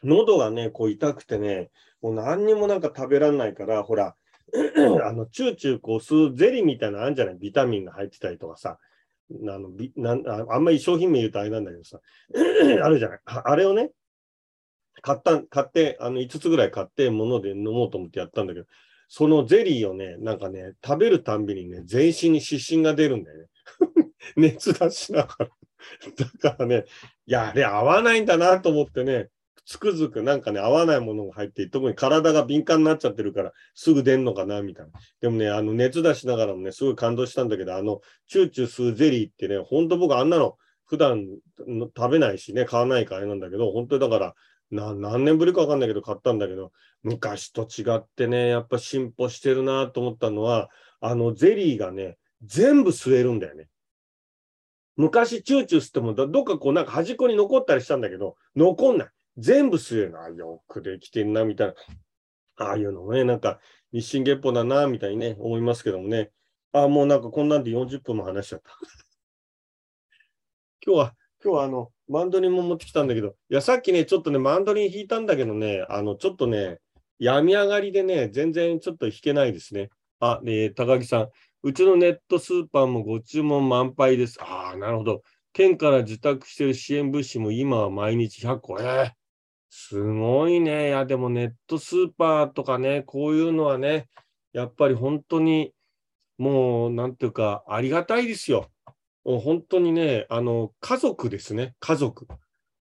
[SPEAKER 1] 喉がね、こう痛くてね、もう何にもなんか食べられないから、ほら、あの、チューチューこう吸うゼリーみたいなのあるんじゃない？ビタミンが入ってたりとかさ。あのビなんあんまり商品名言うとあれなんだけどさ、あるじゃない？あれをね、買った、買って、あの、5つぐらい買って、もので飲もうと思ってやったんだけど、そのゼリーをね、なんかね、食べるたんびにね、全身に湿疹が出るんだよね。熱出しながら。だからね、いや、あれ合わないんだなと思ってね、つくづくなんかね、合わないものが入って、特に体が敏感になっちゃってるから、すぐ出んのかな、みたいな。でもね、あの、熱出しながらもね、すごい感動したんだけど、あの、チューチュー吸うゼリーってね、ほんと僕あんなの、普段食べないしね、買わないからあれなんだけど、本当にだから、な何年ぶりかわかんないけど買ったんだけど、昔と違ってね、やっぱ進歩してるなと思ったのは、あのゼリーがね、全部吸えるんだよね。昔チューチュー吸ってもどっかこうなんか端っこに残ったりしたんだけど、残んない。全部吸えるな。よくできてんな、みたいな。ああいうのね、なんか日進月歩だな、みたいにね、思いますけどもね。ああ、もうなんかこんなんで40分も話しちゃった。今日は、今日はあの、マンドリンも持ってきたんだけど、いや、さっきね、ちょっとね、マンドリン弾いたんだけどね、あの、ちょっとね、病み上がりでね、全然ちょっと弾けないですね。あ、ね、高木さん、うちのネットスーパーもご注文満杯です。ああ、なるほど。県から受託してる支援物資も今は毎日100個。えー、すごいね。いや、でもネットスーパーとかね、こういうのはね、やっぱり本当に、もう、なんていうか、ありがたいですよ。もう本当にね、あの、家族ですね、家族。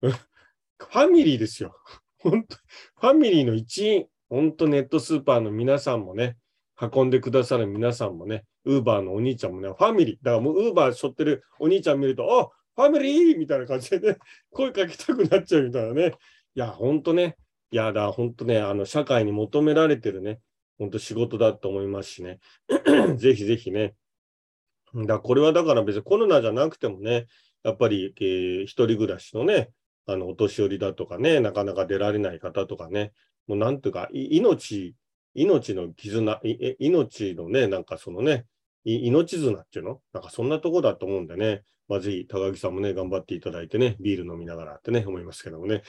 [SPEAKER 1] ファミリーですよ。本当、ファミリーの一員。本当ネットスーパーの皆さんもね、運んでくださる皆さんもね、ウーバーのお兄ちゃんもね、ファミリー。だからもうウーバー背負ってるお兄ちゃん見ると、あファミリーみたいな感じでね、声かけたくなっちゃうみたいなね。いや、ほんとね。いやだ、ほんとね、あの、社会に求められてるね、ほんと仕事だと思いますしね。ぜひぜひね。だこれはだから別にコロナじゃなくてもね、やっぱり、えー、一人暮らしのね、あの、お年寄りだとかね、なかなか出られない方とかね、もうなんていうか、命、命の絆、命のね、なんかそのね、命綱っていうの？なんかそんなとこだと思うんでね、まあ、ぜひ高木さんもね、頑張っていただいてね、ビール飲みながらってね、思いますけどもね。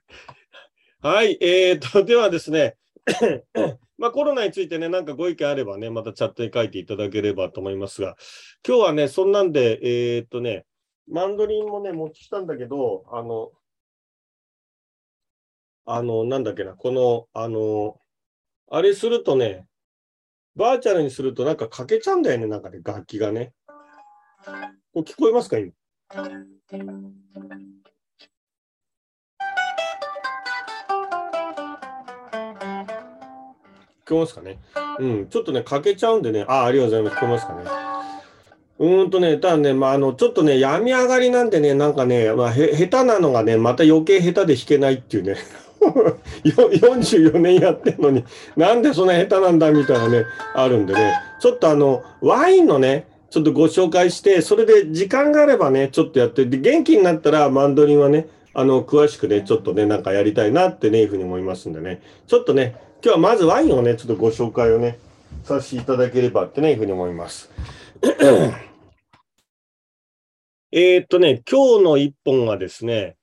[SPEAKER 1] はい、えーと、ではですね、まあ、コロナについてね、なんかご意見あればね、またチャットに書いていただければと思いますが、今日はね、そんなんで、えー、っとね、マンドリンもね、持ってきたんだけど、あの、あの、なんだっけな、この、あの、あれするとね、バーチャルにするとなんか欠けちゃうんだよね、なんかね、楽器がね。こ聞こえますか、今？聞こえますかね？うん、ちょっとね、欠けちゃうんでね、あ、ありがとうございます。聞こえますかね？うーんとね、ただね、まあ、あの、ちょっとね、病み上がりなんでね、なんかね、まあ、へ、下手なのがね、また余計下手で弾けないっていうね。44年やってんのに、なんでそんな下手なんだみたいなね、あるんでね、ちょっとあの、ワインのね、ちょっとご紹介して、それで時間があればね、ちょっとやって、で、元気になったらマンドリンはね、あの、詳しくね、ちょっとね、なんかやりたいなってね、いうふうに思いますんでね、ちょっとね、今日はまずワインをね、ちょっとご紹介をね、させていただければってね、いうふうに思います。えっとね、今日の一本はですね、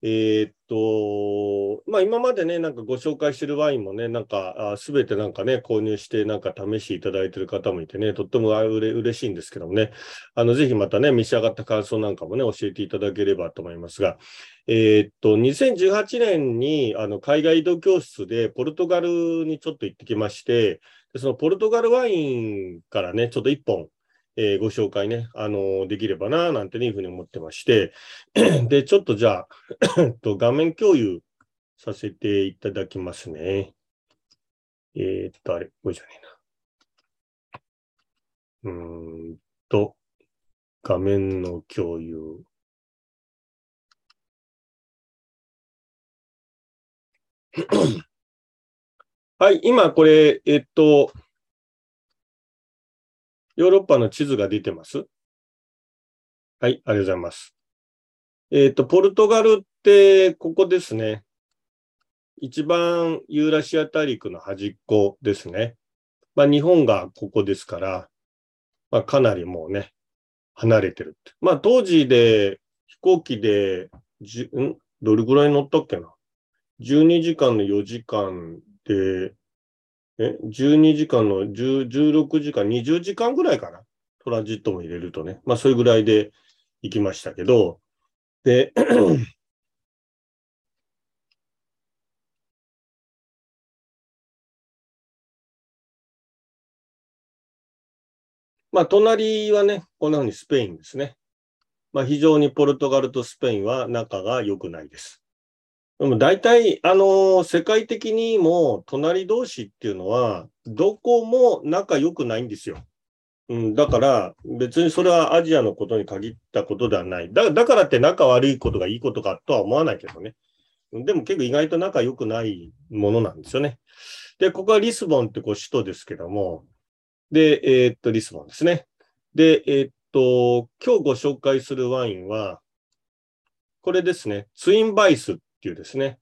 [SPEAKER 1] えー、っと、まあ今までね、なんかご紹介してるワインもね、なんかすべてなんかね、購入してなんか試していただいてる方もいてね、とってもうれ嬉しいんですけどもね、あの、ぜひまたね、召し上がった感想なんかもね、教えていただければと思いますが、えー、っと、2018年にあの海外移動教室でポルトガルにちょっと行ってきまして、そのポルトガルワインからね、ちょっと一本、えー、ご紹介ね、あの、できればな、なんて、いうふうに思ってまして、で、ちょっとじゃあ 画面共有させていただきますね。えー、っと、あれ、これじゃねえな。うんと、画面の共有。はい、今これ、えっと、ヨーロッパの地図が出てますはい、ありがとうございます。えっ、ー、と、ポルトガルって、ここですね。一番ユーラシア大陸の端っこですね。まあ、日本がここですから、まあ、かなりもうね、離れてるって。まあ、当時で飛行機で、じん？どれぐらい乗ったっけな ?12 時間の4時間で、え、12時間の10 16時間、20時間ぐらいかな？トランジットも入れるとね。まあ、それぐらいで行きましたけど、で、まあ、隣はね、こんなふうにスペインですね。まあ、非常にポルトガルとスペインは仲が良くないです。でも大体、あの、世界的にも隣同士っていうのは、どこも仲良くないんですよ。うん、だから別にそれはアジアのことに限ったことではない。だだからって仲悪いことがいいことかとは思わないけどね。でも結構意外と仲良くないものなんですよね。で、ここはリスボンってこう首都ですけども、で、えー、っと、リスボンですね。で、えー、っと、今日ご紹介するワインは、これですね。ツインバイスっっていうですね、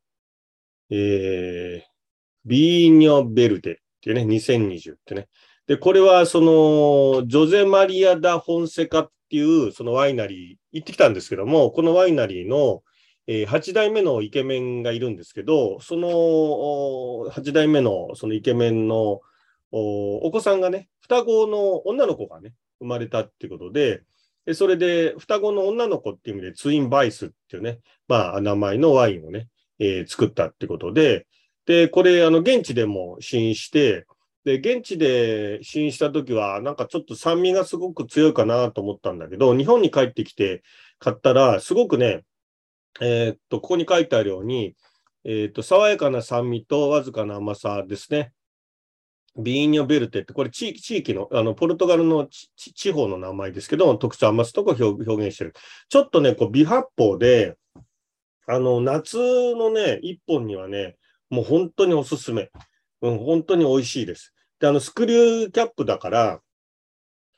[SPEAKER 1] えー、ビーニョ・ベルデっていうね、2020ってね。で、これはその、ジョゼ・マリア・ダ・フォンセカっていうそのワイナリー、行ってきたんですけども、このワイナリーの、えー、8代目のイケメンがいるんですけど、その8代目のそのイケメンのお子さんがね、双子の女の子がね、生まれたっていうことで、でそれで、双子の女の子っていう意味で、ツインバイスっていうね、まあ、名前のワインをね、えー、作ったってことで、で、これ、あの、現地でも試飲して、で、現地で試飲したときは、なんかちょっと酸味がすごく強いかなと思ったんだけど、日本に帰ってきて買ったら、すごくね、えー、っと、ここに書いてあるように、えー、っと、爽やかな酸味とわずかな甘さですね。ビーニョベルテって、これ地域の、あの、ポルトガルの地方の名前ですけど、特徴余すとこ表現してる。ちょっとね、こう、微発泡で、あの、夏のね、一本にはね、もう本当におすすめ。うん、本当に美味しいです。で、あの、スクリューキャップだから、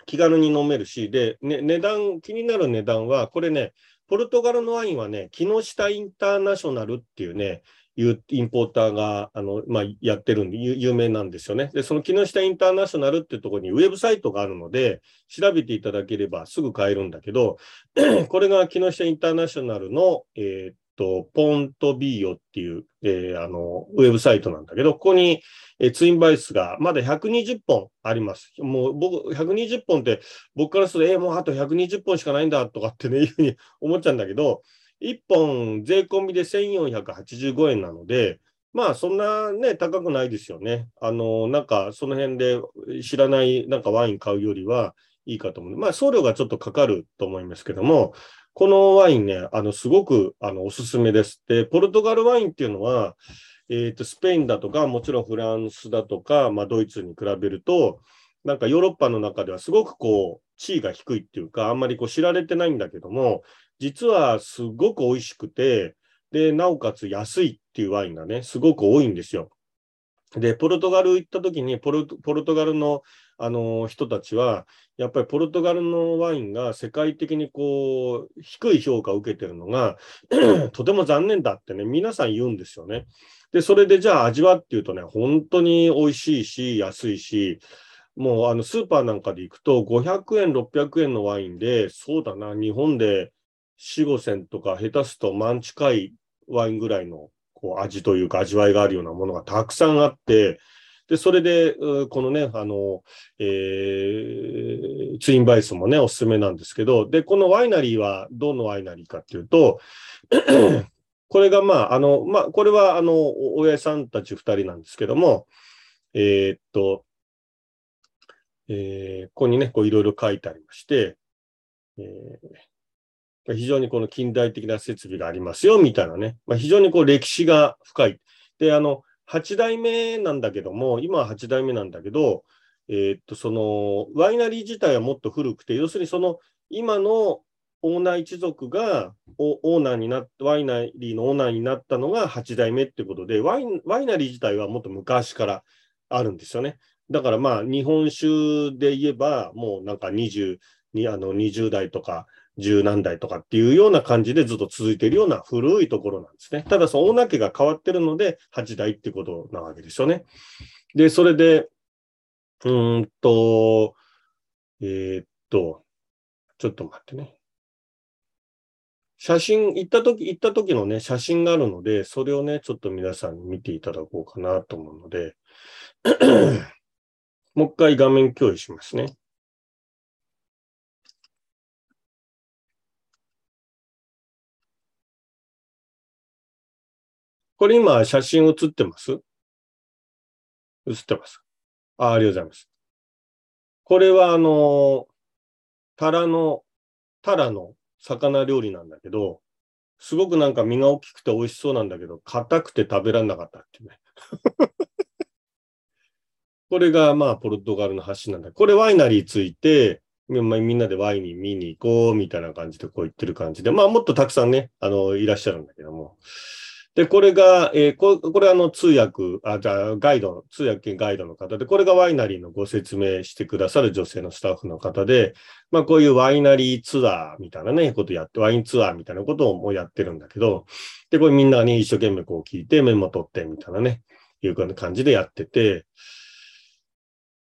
[SPEAKER 1] 気軽に飲めるし、で、ね、値段、気になる値段は、これね、ポルトガルのワインはね、木下インターナショナルっていうね、いうインポーターが、あの、まあ、やってるんで、有名なんですよね。で、その木下インターナショナルっていうところにウェブサイトがあるので、調べていただければすぐ買えるんだけど、これが木下インターナショナルの、えー、っと、ポントビーヨっていう、えー、あの、ウェブサイトなんだけど、ここに、えツインバイスがまだ120本あります。もう僕、120本って僕からすると、えー、もうあと120本しかないんだとかってね、いうふうに思っちゃうんだけど、1本税込みで1485円なので、まあそんなね、高くないですよね。あの、なんかその辺で知らないなんかワイン買うよりはいいかと思う。まあ送料がちょっとかかると思いますけども、このワインね、あの、すごくあのおすすめです。で、ポルトガルワインっていうのは、えっ、ー、と、スペインだとか、もちろんフランスだとか、まあドイツに比べると、なんかヨーロッパの中ではすごくこう、地位が低いっていうか、あんまりこう知られてないんだけども、実はすごく美味しくて、で、なおかつ安いっていうワインがね、すごく多いんですよ。で、ポルトガル行った時にポルト、ポルトガルの、あの人たちは、やっぱりポルトガルのワインが世界的にこう、低い評価を受けてるのが とても残念だってね、皆さん言うんですよね。で、それでじゃあ味はっていうとね、本当に美味しいし、安いし、もうあのスーパーなんかで行くと500円、600円のワインで、そうだな、日本で4、5銭とか下手すと万近いワインぐらいのこう味というか味わいがあるようなものがたくさんあって、で、それで、このね、あの、えー、ツインバイスもね、おすすめなんですけど、で、このワイナリーはどのワイナリーかっていうと、これがまあ、あの、まあ、これはあの、親さんたち二人なんですけども、えー、っと、えー、ここにね、こういろいろ書いてありまして、えー、非常にこの近代的な設備がありますよ、みたいなね。まあ、非常にこう歴史が深い。で、あの、8代目なんだけども、今は8代目なんだけど、えー、っと、その、ワイナリー自体はもっと古くて、要するにその、今のオーナー一族がオーナーになっワイナリーのオーナーになったのが8代目ってことでワイ、ワイナリー自体はもっと昔からあるんですよね。だからまあ、日本酒で言えば、もうなんか20、あの20代とか十何代とかっていうような感じでずっと続いているような古いところなんですね。ただ、そのオーナ家が変わってるので、8代ってことなわけですよね。で、それで、うんと、えー、っと、ちょっと待ってね。写真、行った時、行った時のね、写真があるので、それをね、ちょっと皆さんに見ていただこうかなと思うので、もう一回画面共有しますね。これ今写真写ってます？写ってますあ。ありがとうございます。これはあの、タラの、タラの魚料理なんだけど、すごくなんか身が大きくて美味しそうなんだけど、硬くて食べられなかったっていうね。これがまあポルトガルの橋なんだ。これワイナリーついて、みんなでワインに見に行こうみたいな感じでこう言ってる感じで、まあもっとたくさんね、あの、いらっしゃるんだけども。で、これが、えー、ここれあの通訳、あ、じゃガイド、通訳兼ガイドの方で、これがワイナリーのご説明してくださる女性のスタッフの方で、まあこういうワイナリーツアーみたいなね、ことやって、ワインツアーみたいなことをもうやってるんだけど、で、これみんなに、一生懸命こう聞いてメモ取ってみたいなね、いう感じでやってて、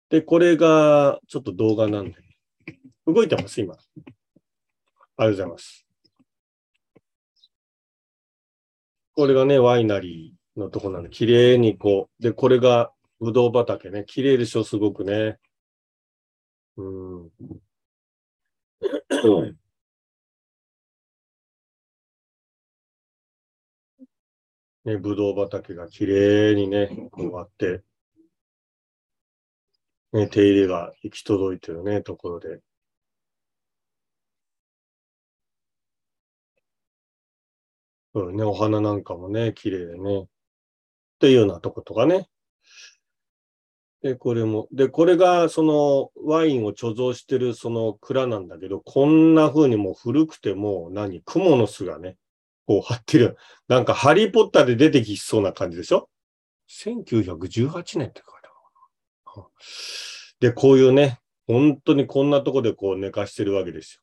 [SPEAKER 1] で、これがちょっと動画なんで、動いてます、今。ありがとうございます。これがね、ワイナリーのとこなんで、綺麗にこう、で、これがブドウ畑ね、綺麗でしょ、すごくね。うん。ね、ブドウ畑が綺麗にね、こうあって、ね、手入れが行き届いてるね、ところで。うね、お花なんかもね、綺麗でね。っていうようなとことかね。で、これも、で、これがそのワインを貯蔵してるその蔵なんだけど、こんな風にもう古くても何、蜘蛛の巣がね、こう張ってる。なんかハリーポッターで出てきそうな感じでしょ ?1918 年って書いてある。で、こういうね、本当にこんなとこでこう寝かしてるわけですよ。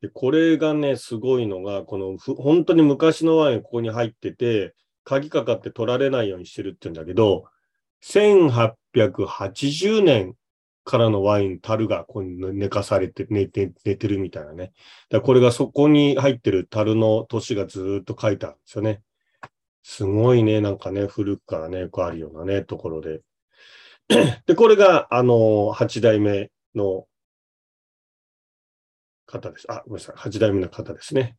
[SPEAKER 1] で、これがね、すごいのが、この本当に昔のワインここに入ってて、鍵かかって取られないようにしてるって言うんだけど、1880年からのワイン、樽がここに寝かされて寝て、寝てるみたいなね。だこれがそこに入ってる樽の年がずっと書いてあるんですよね。すごいね、なんかね、古くからね、こうあるようなね、ところで。で、これが、あの、8代目の方です。あ、ごめんなさい。8代目の方ですね。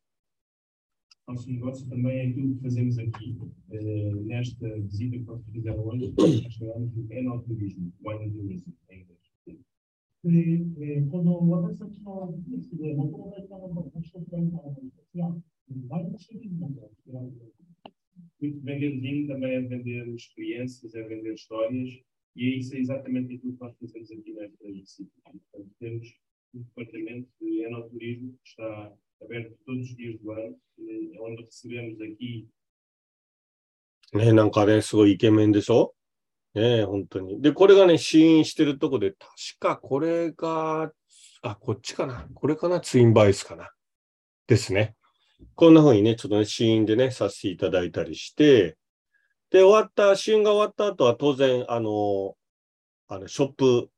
[SPEAKER 2] Nosso negócio também é aquilo que fazemos aqui, uh, nesta visita que nós fizeram hoje, nós chamamos de enoturismo, wine tourism em inglês. この私たちのビジネスでもともの一つだったのですが、ワインシリーズなんかを作られている。Muito vender vinho também é vender experiências, é vender histórias, e isso é exatamente aquilo que nós fazemos aqui nesta visita. Portanto, temos um departamento de enoturismo que está aberto todos os dias do ano, onde recebemos aqui
[SPEAKER 1] ね、なんかね、すごいイケメンでしょね本当に。で、これがね、試飲してるとこで、確かこれが、あ、こっちかな。これかな。ツインバイスかな。ですね。こんな風にね、ちょっとね、試飲でね、させていただいたりして、で、終わった、試飲が終わった後は当然、あの、あの、ショップ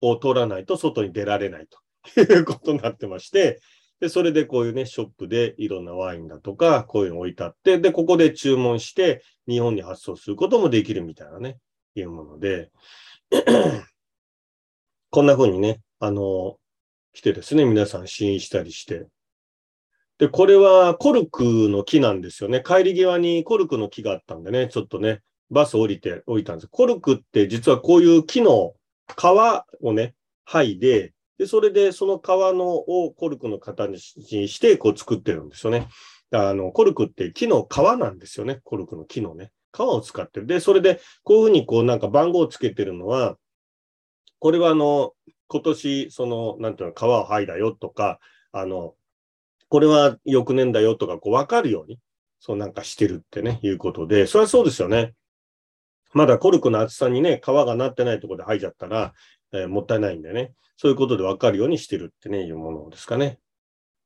[SPEAKER 1] を通らないと外に出られないということになってまして、で、それでこういうね、ショップでいろんなワインだとか、こういうの置いてあって、で、ここで注文して、日本に発送することもできるみたいなね、いうもので、こんな風にね、あの、来てですね、皆さん試飲したりして。で、これはコルクの木なんですよね。帰り際にコルクの木があったんでね、ちょっとね、バス降りて降りたんです。コルクって実はこういう木の皮をね、剥いで、で、それでその皮のをコルクの形にして、こう作ってるんですよね。あの、コルクって木の皮なんですよね。コルクの木のね。皮を使ってる。で、それで、こういうふうにこうなんか番号をつけてるのは、これはあの、今年、その、なんていうの、皮を剥いだよとか、あの、これは翌年だよとか、こう分かるように、そうなんかしてるってね、いうことで、それはそうですよね。まだコルクの厚さにね、皮がなってないところで剥いじゃったら、えーもったいないんでね、そういうことで分かるようにしてるってね、いうものですかね。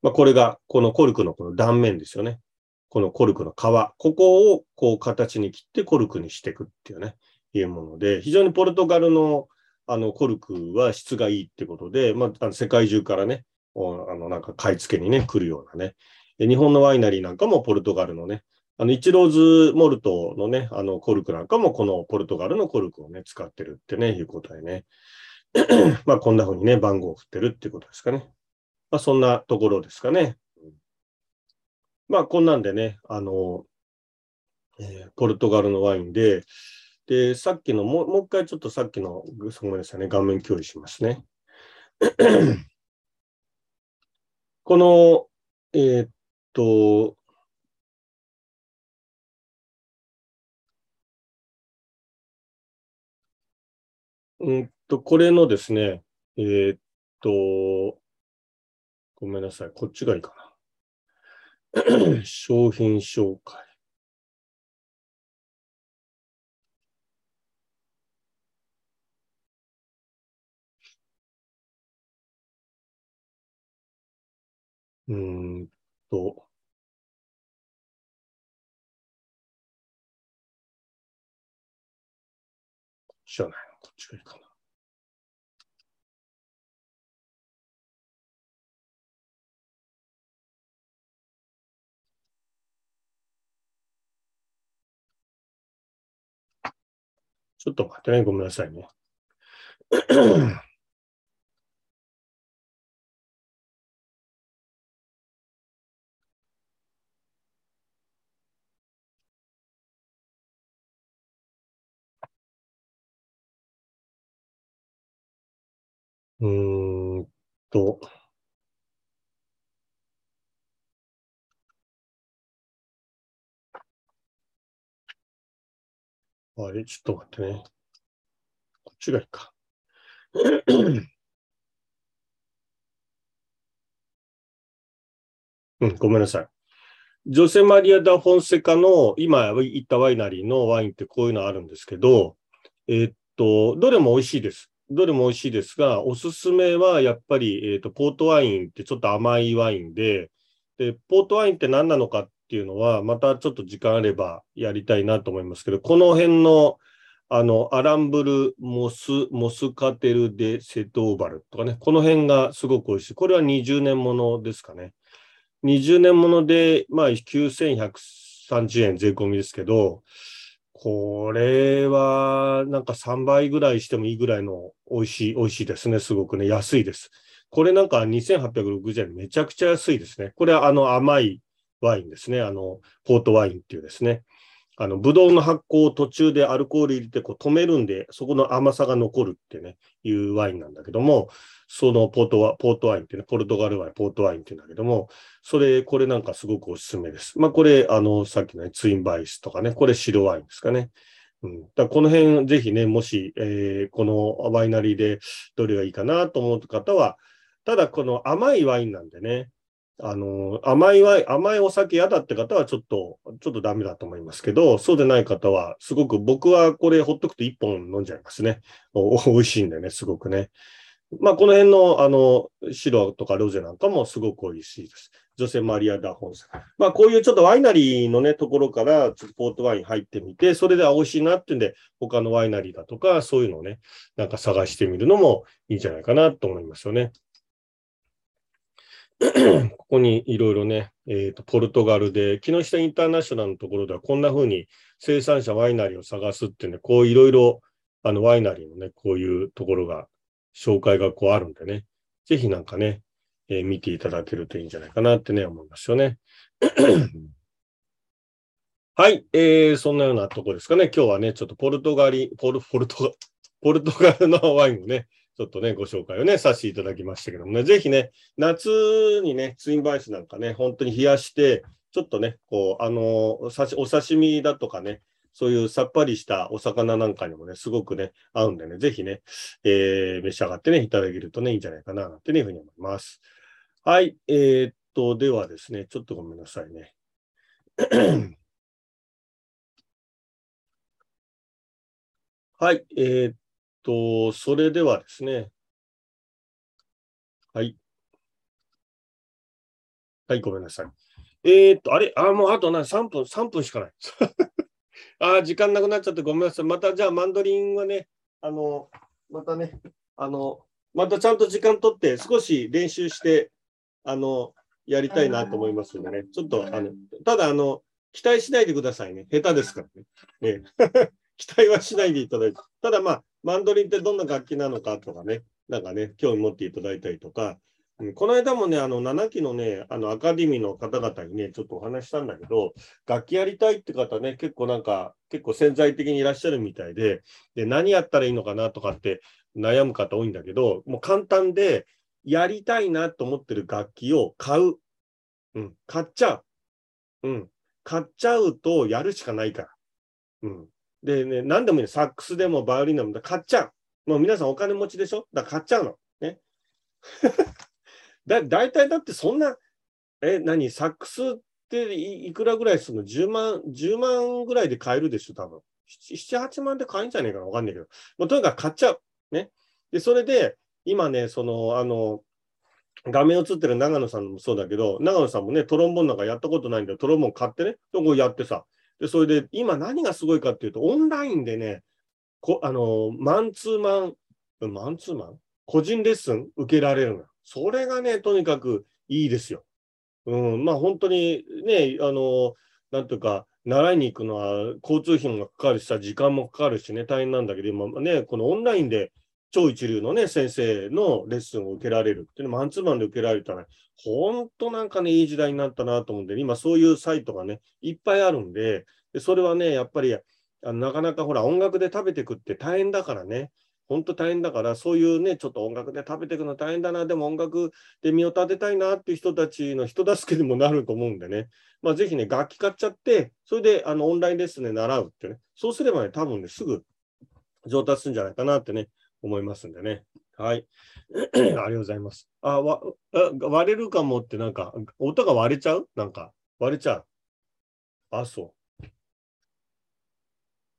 [SPEAKER 1] まあ、これが、このコルクのこの断面ですよね。このコルクの皮、ここをこう形に切ってコルクにしていくっていうね、いうもので、非常にポルトガルのあのコルクは質がいいってことで、まあ、あの世界中からね、おあのなんか買い付けにね、来るようなね。日本のワイナリーなんかもポルトガルのね、あの、イチローズモルトのね、あの、コルクなんかもこのポルトガルのコルクをね、使ってるってね、いうことでね。まあ、こんな風にね、番号を振ってるっていうことですかね。まあ、そんなところですかね。まあ、こんなんでね、あの、えーポルトガルのワインで、で、さっきの、ももう一回ちょっとさっきの、ごめんなさいね、画面共有しますね。この、えーっと、うんと、これのですね、えーっと、ごめんなさい、こっちがいいかな。商品紹介。うんと、こっちじゃないの、こっちがいいかな。ちょっと待ってね、ごめんなさいね。うんと、あれ、ちょっと待ってね。こっちがいいか。うん、ごめんなさい。ジョセマリア・ダ・フォンセカの今言ったワイナリーのワインってこういうのあるんですけど、えっと、どれも美味しいです。どれも美味しいですが、おすすめはやっぱり、えっと、ポートワインってちょっと甘いワインで、で、ポートワインって何なのかっていうのは、またちょっと時間あればやりたいなと思いますけど、この辺の、あの、アランブル・モス、モスカテル・デ・セトーバルとかね、この辺がすごく美味しい。これは20年ものですかね。20年もので、まあ、9130円税込みですけど、これは、なんか3倍ぐらいしてもいいぐらいの美味しい、美味しいですね。すごくね、安いです。これなんか2860円、めちゃくちゃ安いですね。これはあの甘いワインですね。あの、ポートワインっていうですね。あの、ブドウの発酵を途中でアルコール入れてこう止めるんで、そこの甘さが残るってね、いうワインなんだけども、そのポートワポートワインっていうね、ポルトガルワイン、ポートワインって言うんだけども、それ、これなんかすごくおすすめです。まあ、これ、あの、さっきのね、ツインバイスとかね、これ白ワインですかね。うん。だこの辺、ぜひね、もし、えーこのワイナリーでどれがいいかなと思う方は、ただこの甘いワインなんでね、あの、甘いワイン、甘いお酒嫌だって方はちょっと、ちょっとダメだと思いますけど、そうでない方は、すごく僕はこれほっとくと1本飲んじゃいますね。お美味しいんでね、すごくね。まあ、この辺の、あの、白とかロゼなんかもすごく美味しいです。女性マリア・ダ・ホンス。まあ、こういうちょっとワイナリーのね、ところから、ちょっとポートワイン入ってみて、それで美味しいなっていうんで、他のワイナリーだとか、そういうのをね、なんか探してみるのもいいんじゃないかなと思いますよね。ここにいろいろね、えーと、ポルトガルで、木下インターナショナルのところではこんな風に生産者ワイナリーを探すっていうね、こういろいろあのワイナリーのね、こういうところが、紹介がこうあるんでね、ぜひなんかね、えー、見ていただけるといいんじゃないかなってね、思いますよね。はい、えー、そんなようなとこですかね。今日はね、ちょっとポルトガリ、ポル、ポルトガ、ポルトガルのワインをね、ちょっとね、ご紹介をね、させていただきましたけどもね、ぜひね、夏にね、ツインバイスなんかね、本当に冷やして、ちょっとね、こう、あの、お刺身だとかね、そういうさっぱりしたお魚なんかにもね、すごくね、合うんでね、ぜひね、えー、召し上がってね、いただけるとね、いいんじゃないかな、なんて、いうふうに思います。はい、えー、っと、ではですね、ちょっとごめんなさいね。はい、えー、っと、それではですね。はい。はい、ごめんなさい。えー、っと、あれ、あ、もうあとな、3分、3分しかない。あ、時間なくなっちゃってごめんなさい。また、じゃあ、マンドリンはね、あの、またね、あの、またちゃんと時間取って、少し練習して、あの、やりたいなと思いますんでね。ちょっと、あの、ただ、あの、期待しないでくださいね。下手ですからね。ね期待はしないでいただいて。ただまあ、マンドリンってどんな楽器なのかとかね、なんかね、興味持っていただいたりとか、うん、この間もね、あの、7期のね、あの、アカデミーの方々にね、ちょっとお話したんだけど、楽器やりたいって方ね、結構なんか、結構潜在的にいらっしゃるみたいで、で、何やったらいいのかなとかって悩む方多いんだけど、もう簡単で、やりたいなと思ってる楽器を買う。うん、買っちゃう。うん、買っちゃうとやるしかないから。うん。でね、何でもいいサックスでもバイオリンでも買っちゃう。もう皆さんお金持ちでしょ？だから買っちゃうの。ね。だ、大体だってそんな、え、何？サックスっていくらぐらいするの ?10 万、10万ぐらいで買えるでしょ多分。7、8万で買えんじゃねえかな？わかんないけど。もうとにかく買っちゃう。ね。で、それで、今ね、その、あの、画面映ってる長野さんもそうだけど、長野さんもね、トロンボンなんかやったことないんだよ。トロンボン買ってね、そこやってさ、で、それで、今何がすごいかっていうと、オンラインでね、こあの、マンツーマン、マンツーマン？個人レッスン受けられるの。それがね、とにかくいいですよ。うん、まあ本当にね、あの、なんというか、習いに行くのは交通費もかかるしさ、時間もかかるしね、大変なんだけど、今ね、このオンラインで超一流のね、先生のレッスンを受けられるっていうのマンツーマンで受けられたら、本当なんかね、いい時代になったなと思うんで、今そういうサイトがね、いっぱいあるんで、でそれはね、やっぱりあなかなかほら、音楽で食べていくって大変だからね、本当大変だから、そういうね、ちょっと音楽で食べていくの大変だな、でも音楽で身を立てたいなっていう人たちの人助けにもなると思うんでね、まあ、ぜひね、楽器買っちゃって、それであのオンラインレッスンで習うってね、そうすればね、多分ね、すぐ上達するんじゃないかなってね、思いますんでね。はい。ありがとうございます。あ、わ割れるかもってなんか、音が割れちゃう？なんか、割れちゃう。あ、そう。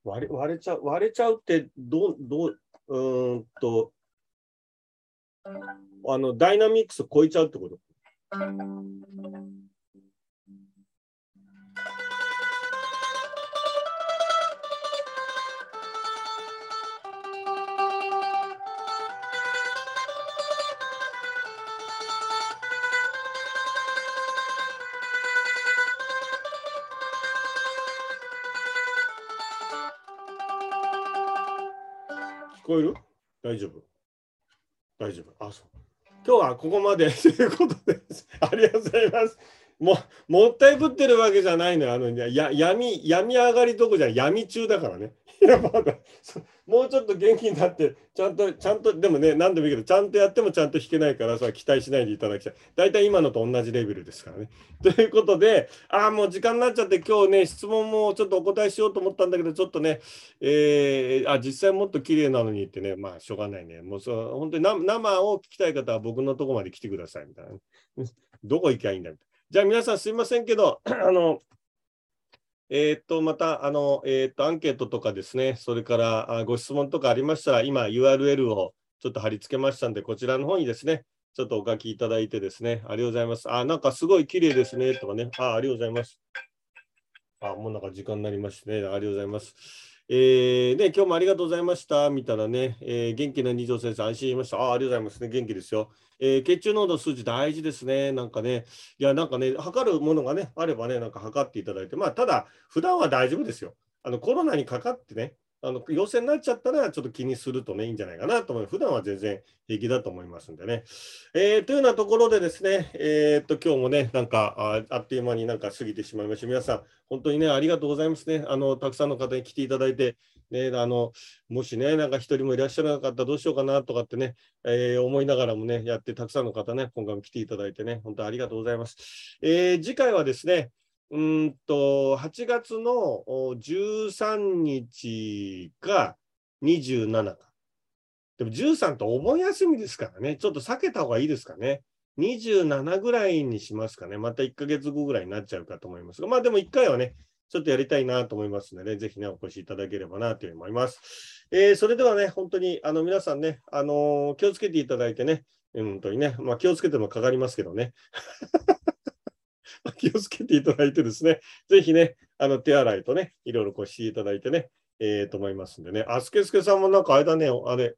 [SPEAKER 1] 割れ割れちゃう？割れちゃうって、どう、どう、うんと、あの、ダイナミックス超えちゃうってこと？こえる？大丈夫大丈夫あ、そう。今日はここまで ということです。ありがとうございます。ももったいぶってるわけじゃないのよ。あのや闇闇上がりどこじゃ闇中だからね。いや、まだ、もうちょっと元気になって、ちゃんと、ちゃんと、でもね、何でもいいけど、ちゃんとやってもちゃんと弾けないからさ、期待しないでいただきたい。大体今のと同じレベルですからね。ということで、ああ、もう時間になっちゃって、今日ね、質問もちょっとお答えしようと思ったんだけど、ちょっとね、えーあ、実際もっと綺麗なのにってね、まあ、しょうがないね。もうそ、本当に生生を聞きたい方は僕のとこまで来てください、みたいなね。どこ行きゃいいんだみたいな。じゃあ皆さんすいませんけど、あの、えーっと、また、あの、えーっと、アンケートとかですね、それからあご質問とかありましたら、今 URL をちょっと貼り付けましたんで、こちらの方にですね、ちょっとお書きいただいてですね、ありがとうございます。あ、なんかすごい綺麗ですね、とかね、あ、ありがとうございます。あ、もうなんか時間になりましてね、ありがとうございます。えー、ね、今日もありがとうございました。みたいなね、えー元気な二条先生、安心しました。あ、ありがとうございますね。元気ですよ。えー血中濃度数値大事ですね。なんかね、いや、なんかね、測るものがね、あればね、なんか測っていただいて、まあ、ただ、普段は大丈夫ですよ。あの、コロナにかかってね、あの陽性になっちゃったら、ちょっと気にするとね、いいんじゃないかなと思う。普段は全然平気だと思いますんでね。えーというようなところでですね、えーっと、今日もね、なんかあ、あっという間になんか過ぎてしまいました。皆さん、本当にね、ありがとうございますね。あの、たくさんの方に来ていただいて、ね、あの、もしね、なんか一人もいらっしゃらなかったらどうしようかなとかってね、えー思いながらもね、やって、たくさんの方ね、今回も来ていただいてね、本当ありがとうございます。えー次回はですね、うんと、8月の13日か27か。でも13とお盆休みですからね、ちょっと避けた方がいいですかね。27ぐらいにしますかね。また1ヶ月後ぐらいになっちゃうかと思いますが、まあでも1回はね、ちょっとやりたいなと思いますので、ね、ぜひね、お越しいただければなと思います。えーそれではね、本当にあの皆さんね、あのー気をつけていただいてね、本当にね、まあ気をつけてもかかりますけどね。気をつけていただいてですね、ぜひね、あの手洗いとね、いろいろこうしていただいてね、えーと思いますんでね。あ、すけすけさんもなんかあれだね、あれ、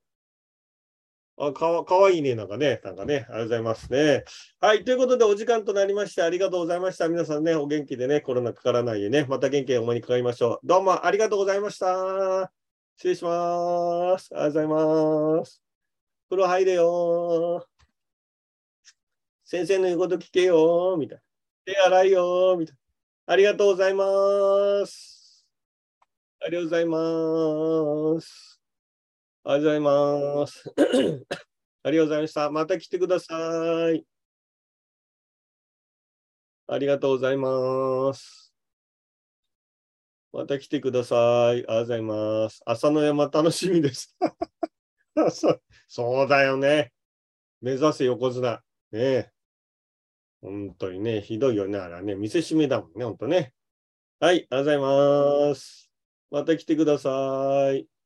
[SPEAKER 1] あ、かわかわいいね、なんかね、なんかね、ありがとうございますね。はい、ということでお時間となりまして、ありがとうございました。皆さんね、お元気でね、コロナかからないでね、また元気にお目にかかりましょう。どうもありがとうございました。失礼します。ありがとうございます。風呂入れよ先生の言うこと聞けよみたいな。手洗いよみたいな。ありがとうございます。ありがとうございます。ありがとうございます。ありがとうございました。また来てください。ありがとうございます。また来てください。ありがとうございます。朝の山楽しみです。そうだよね。目指せ横綱。ね。本当にね、ひどいよね。あらね、見せしめだもんね、本当ね。はい、ありがとうございます。また来てください。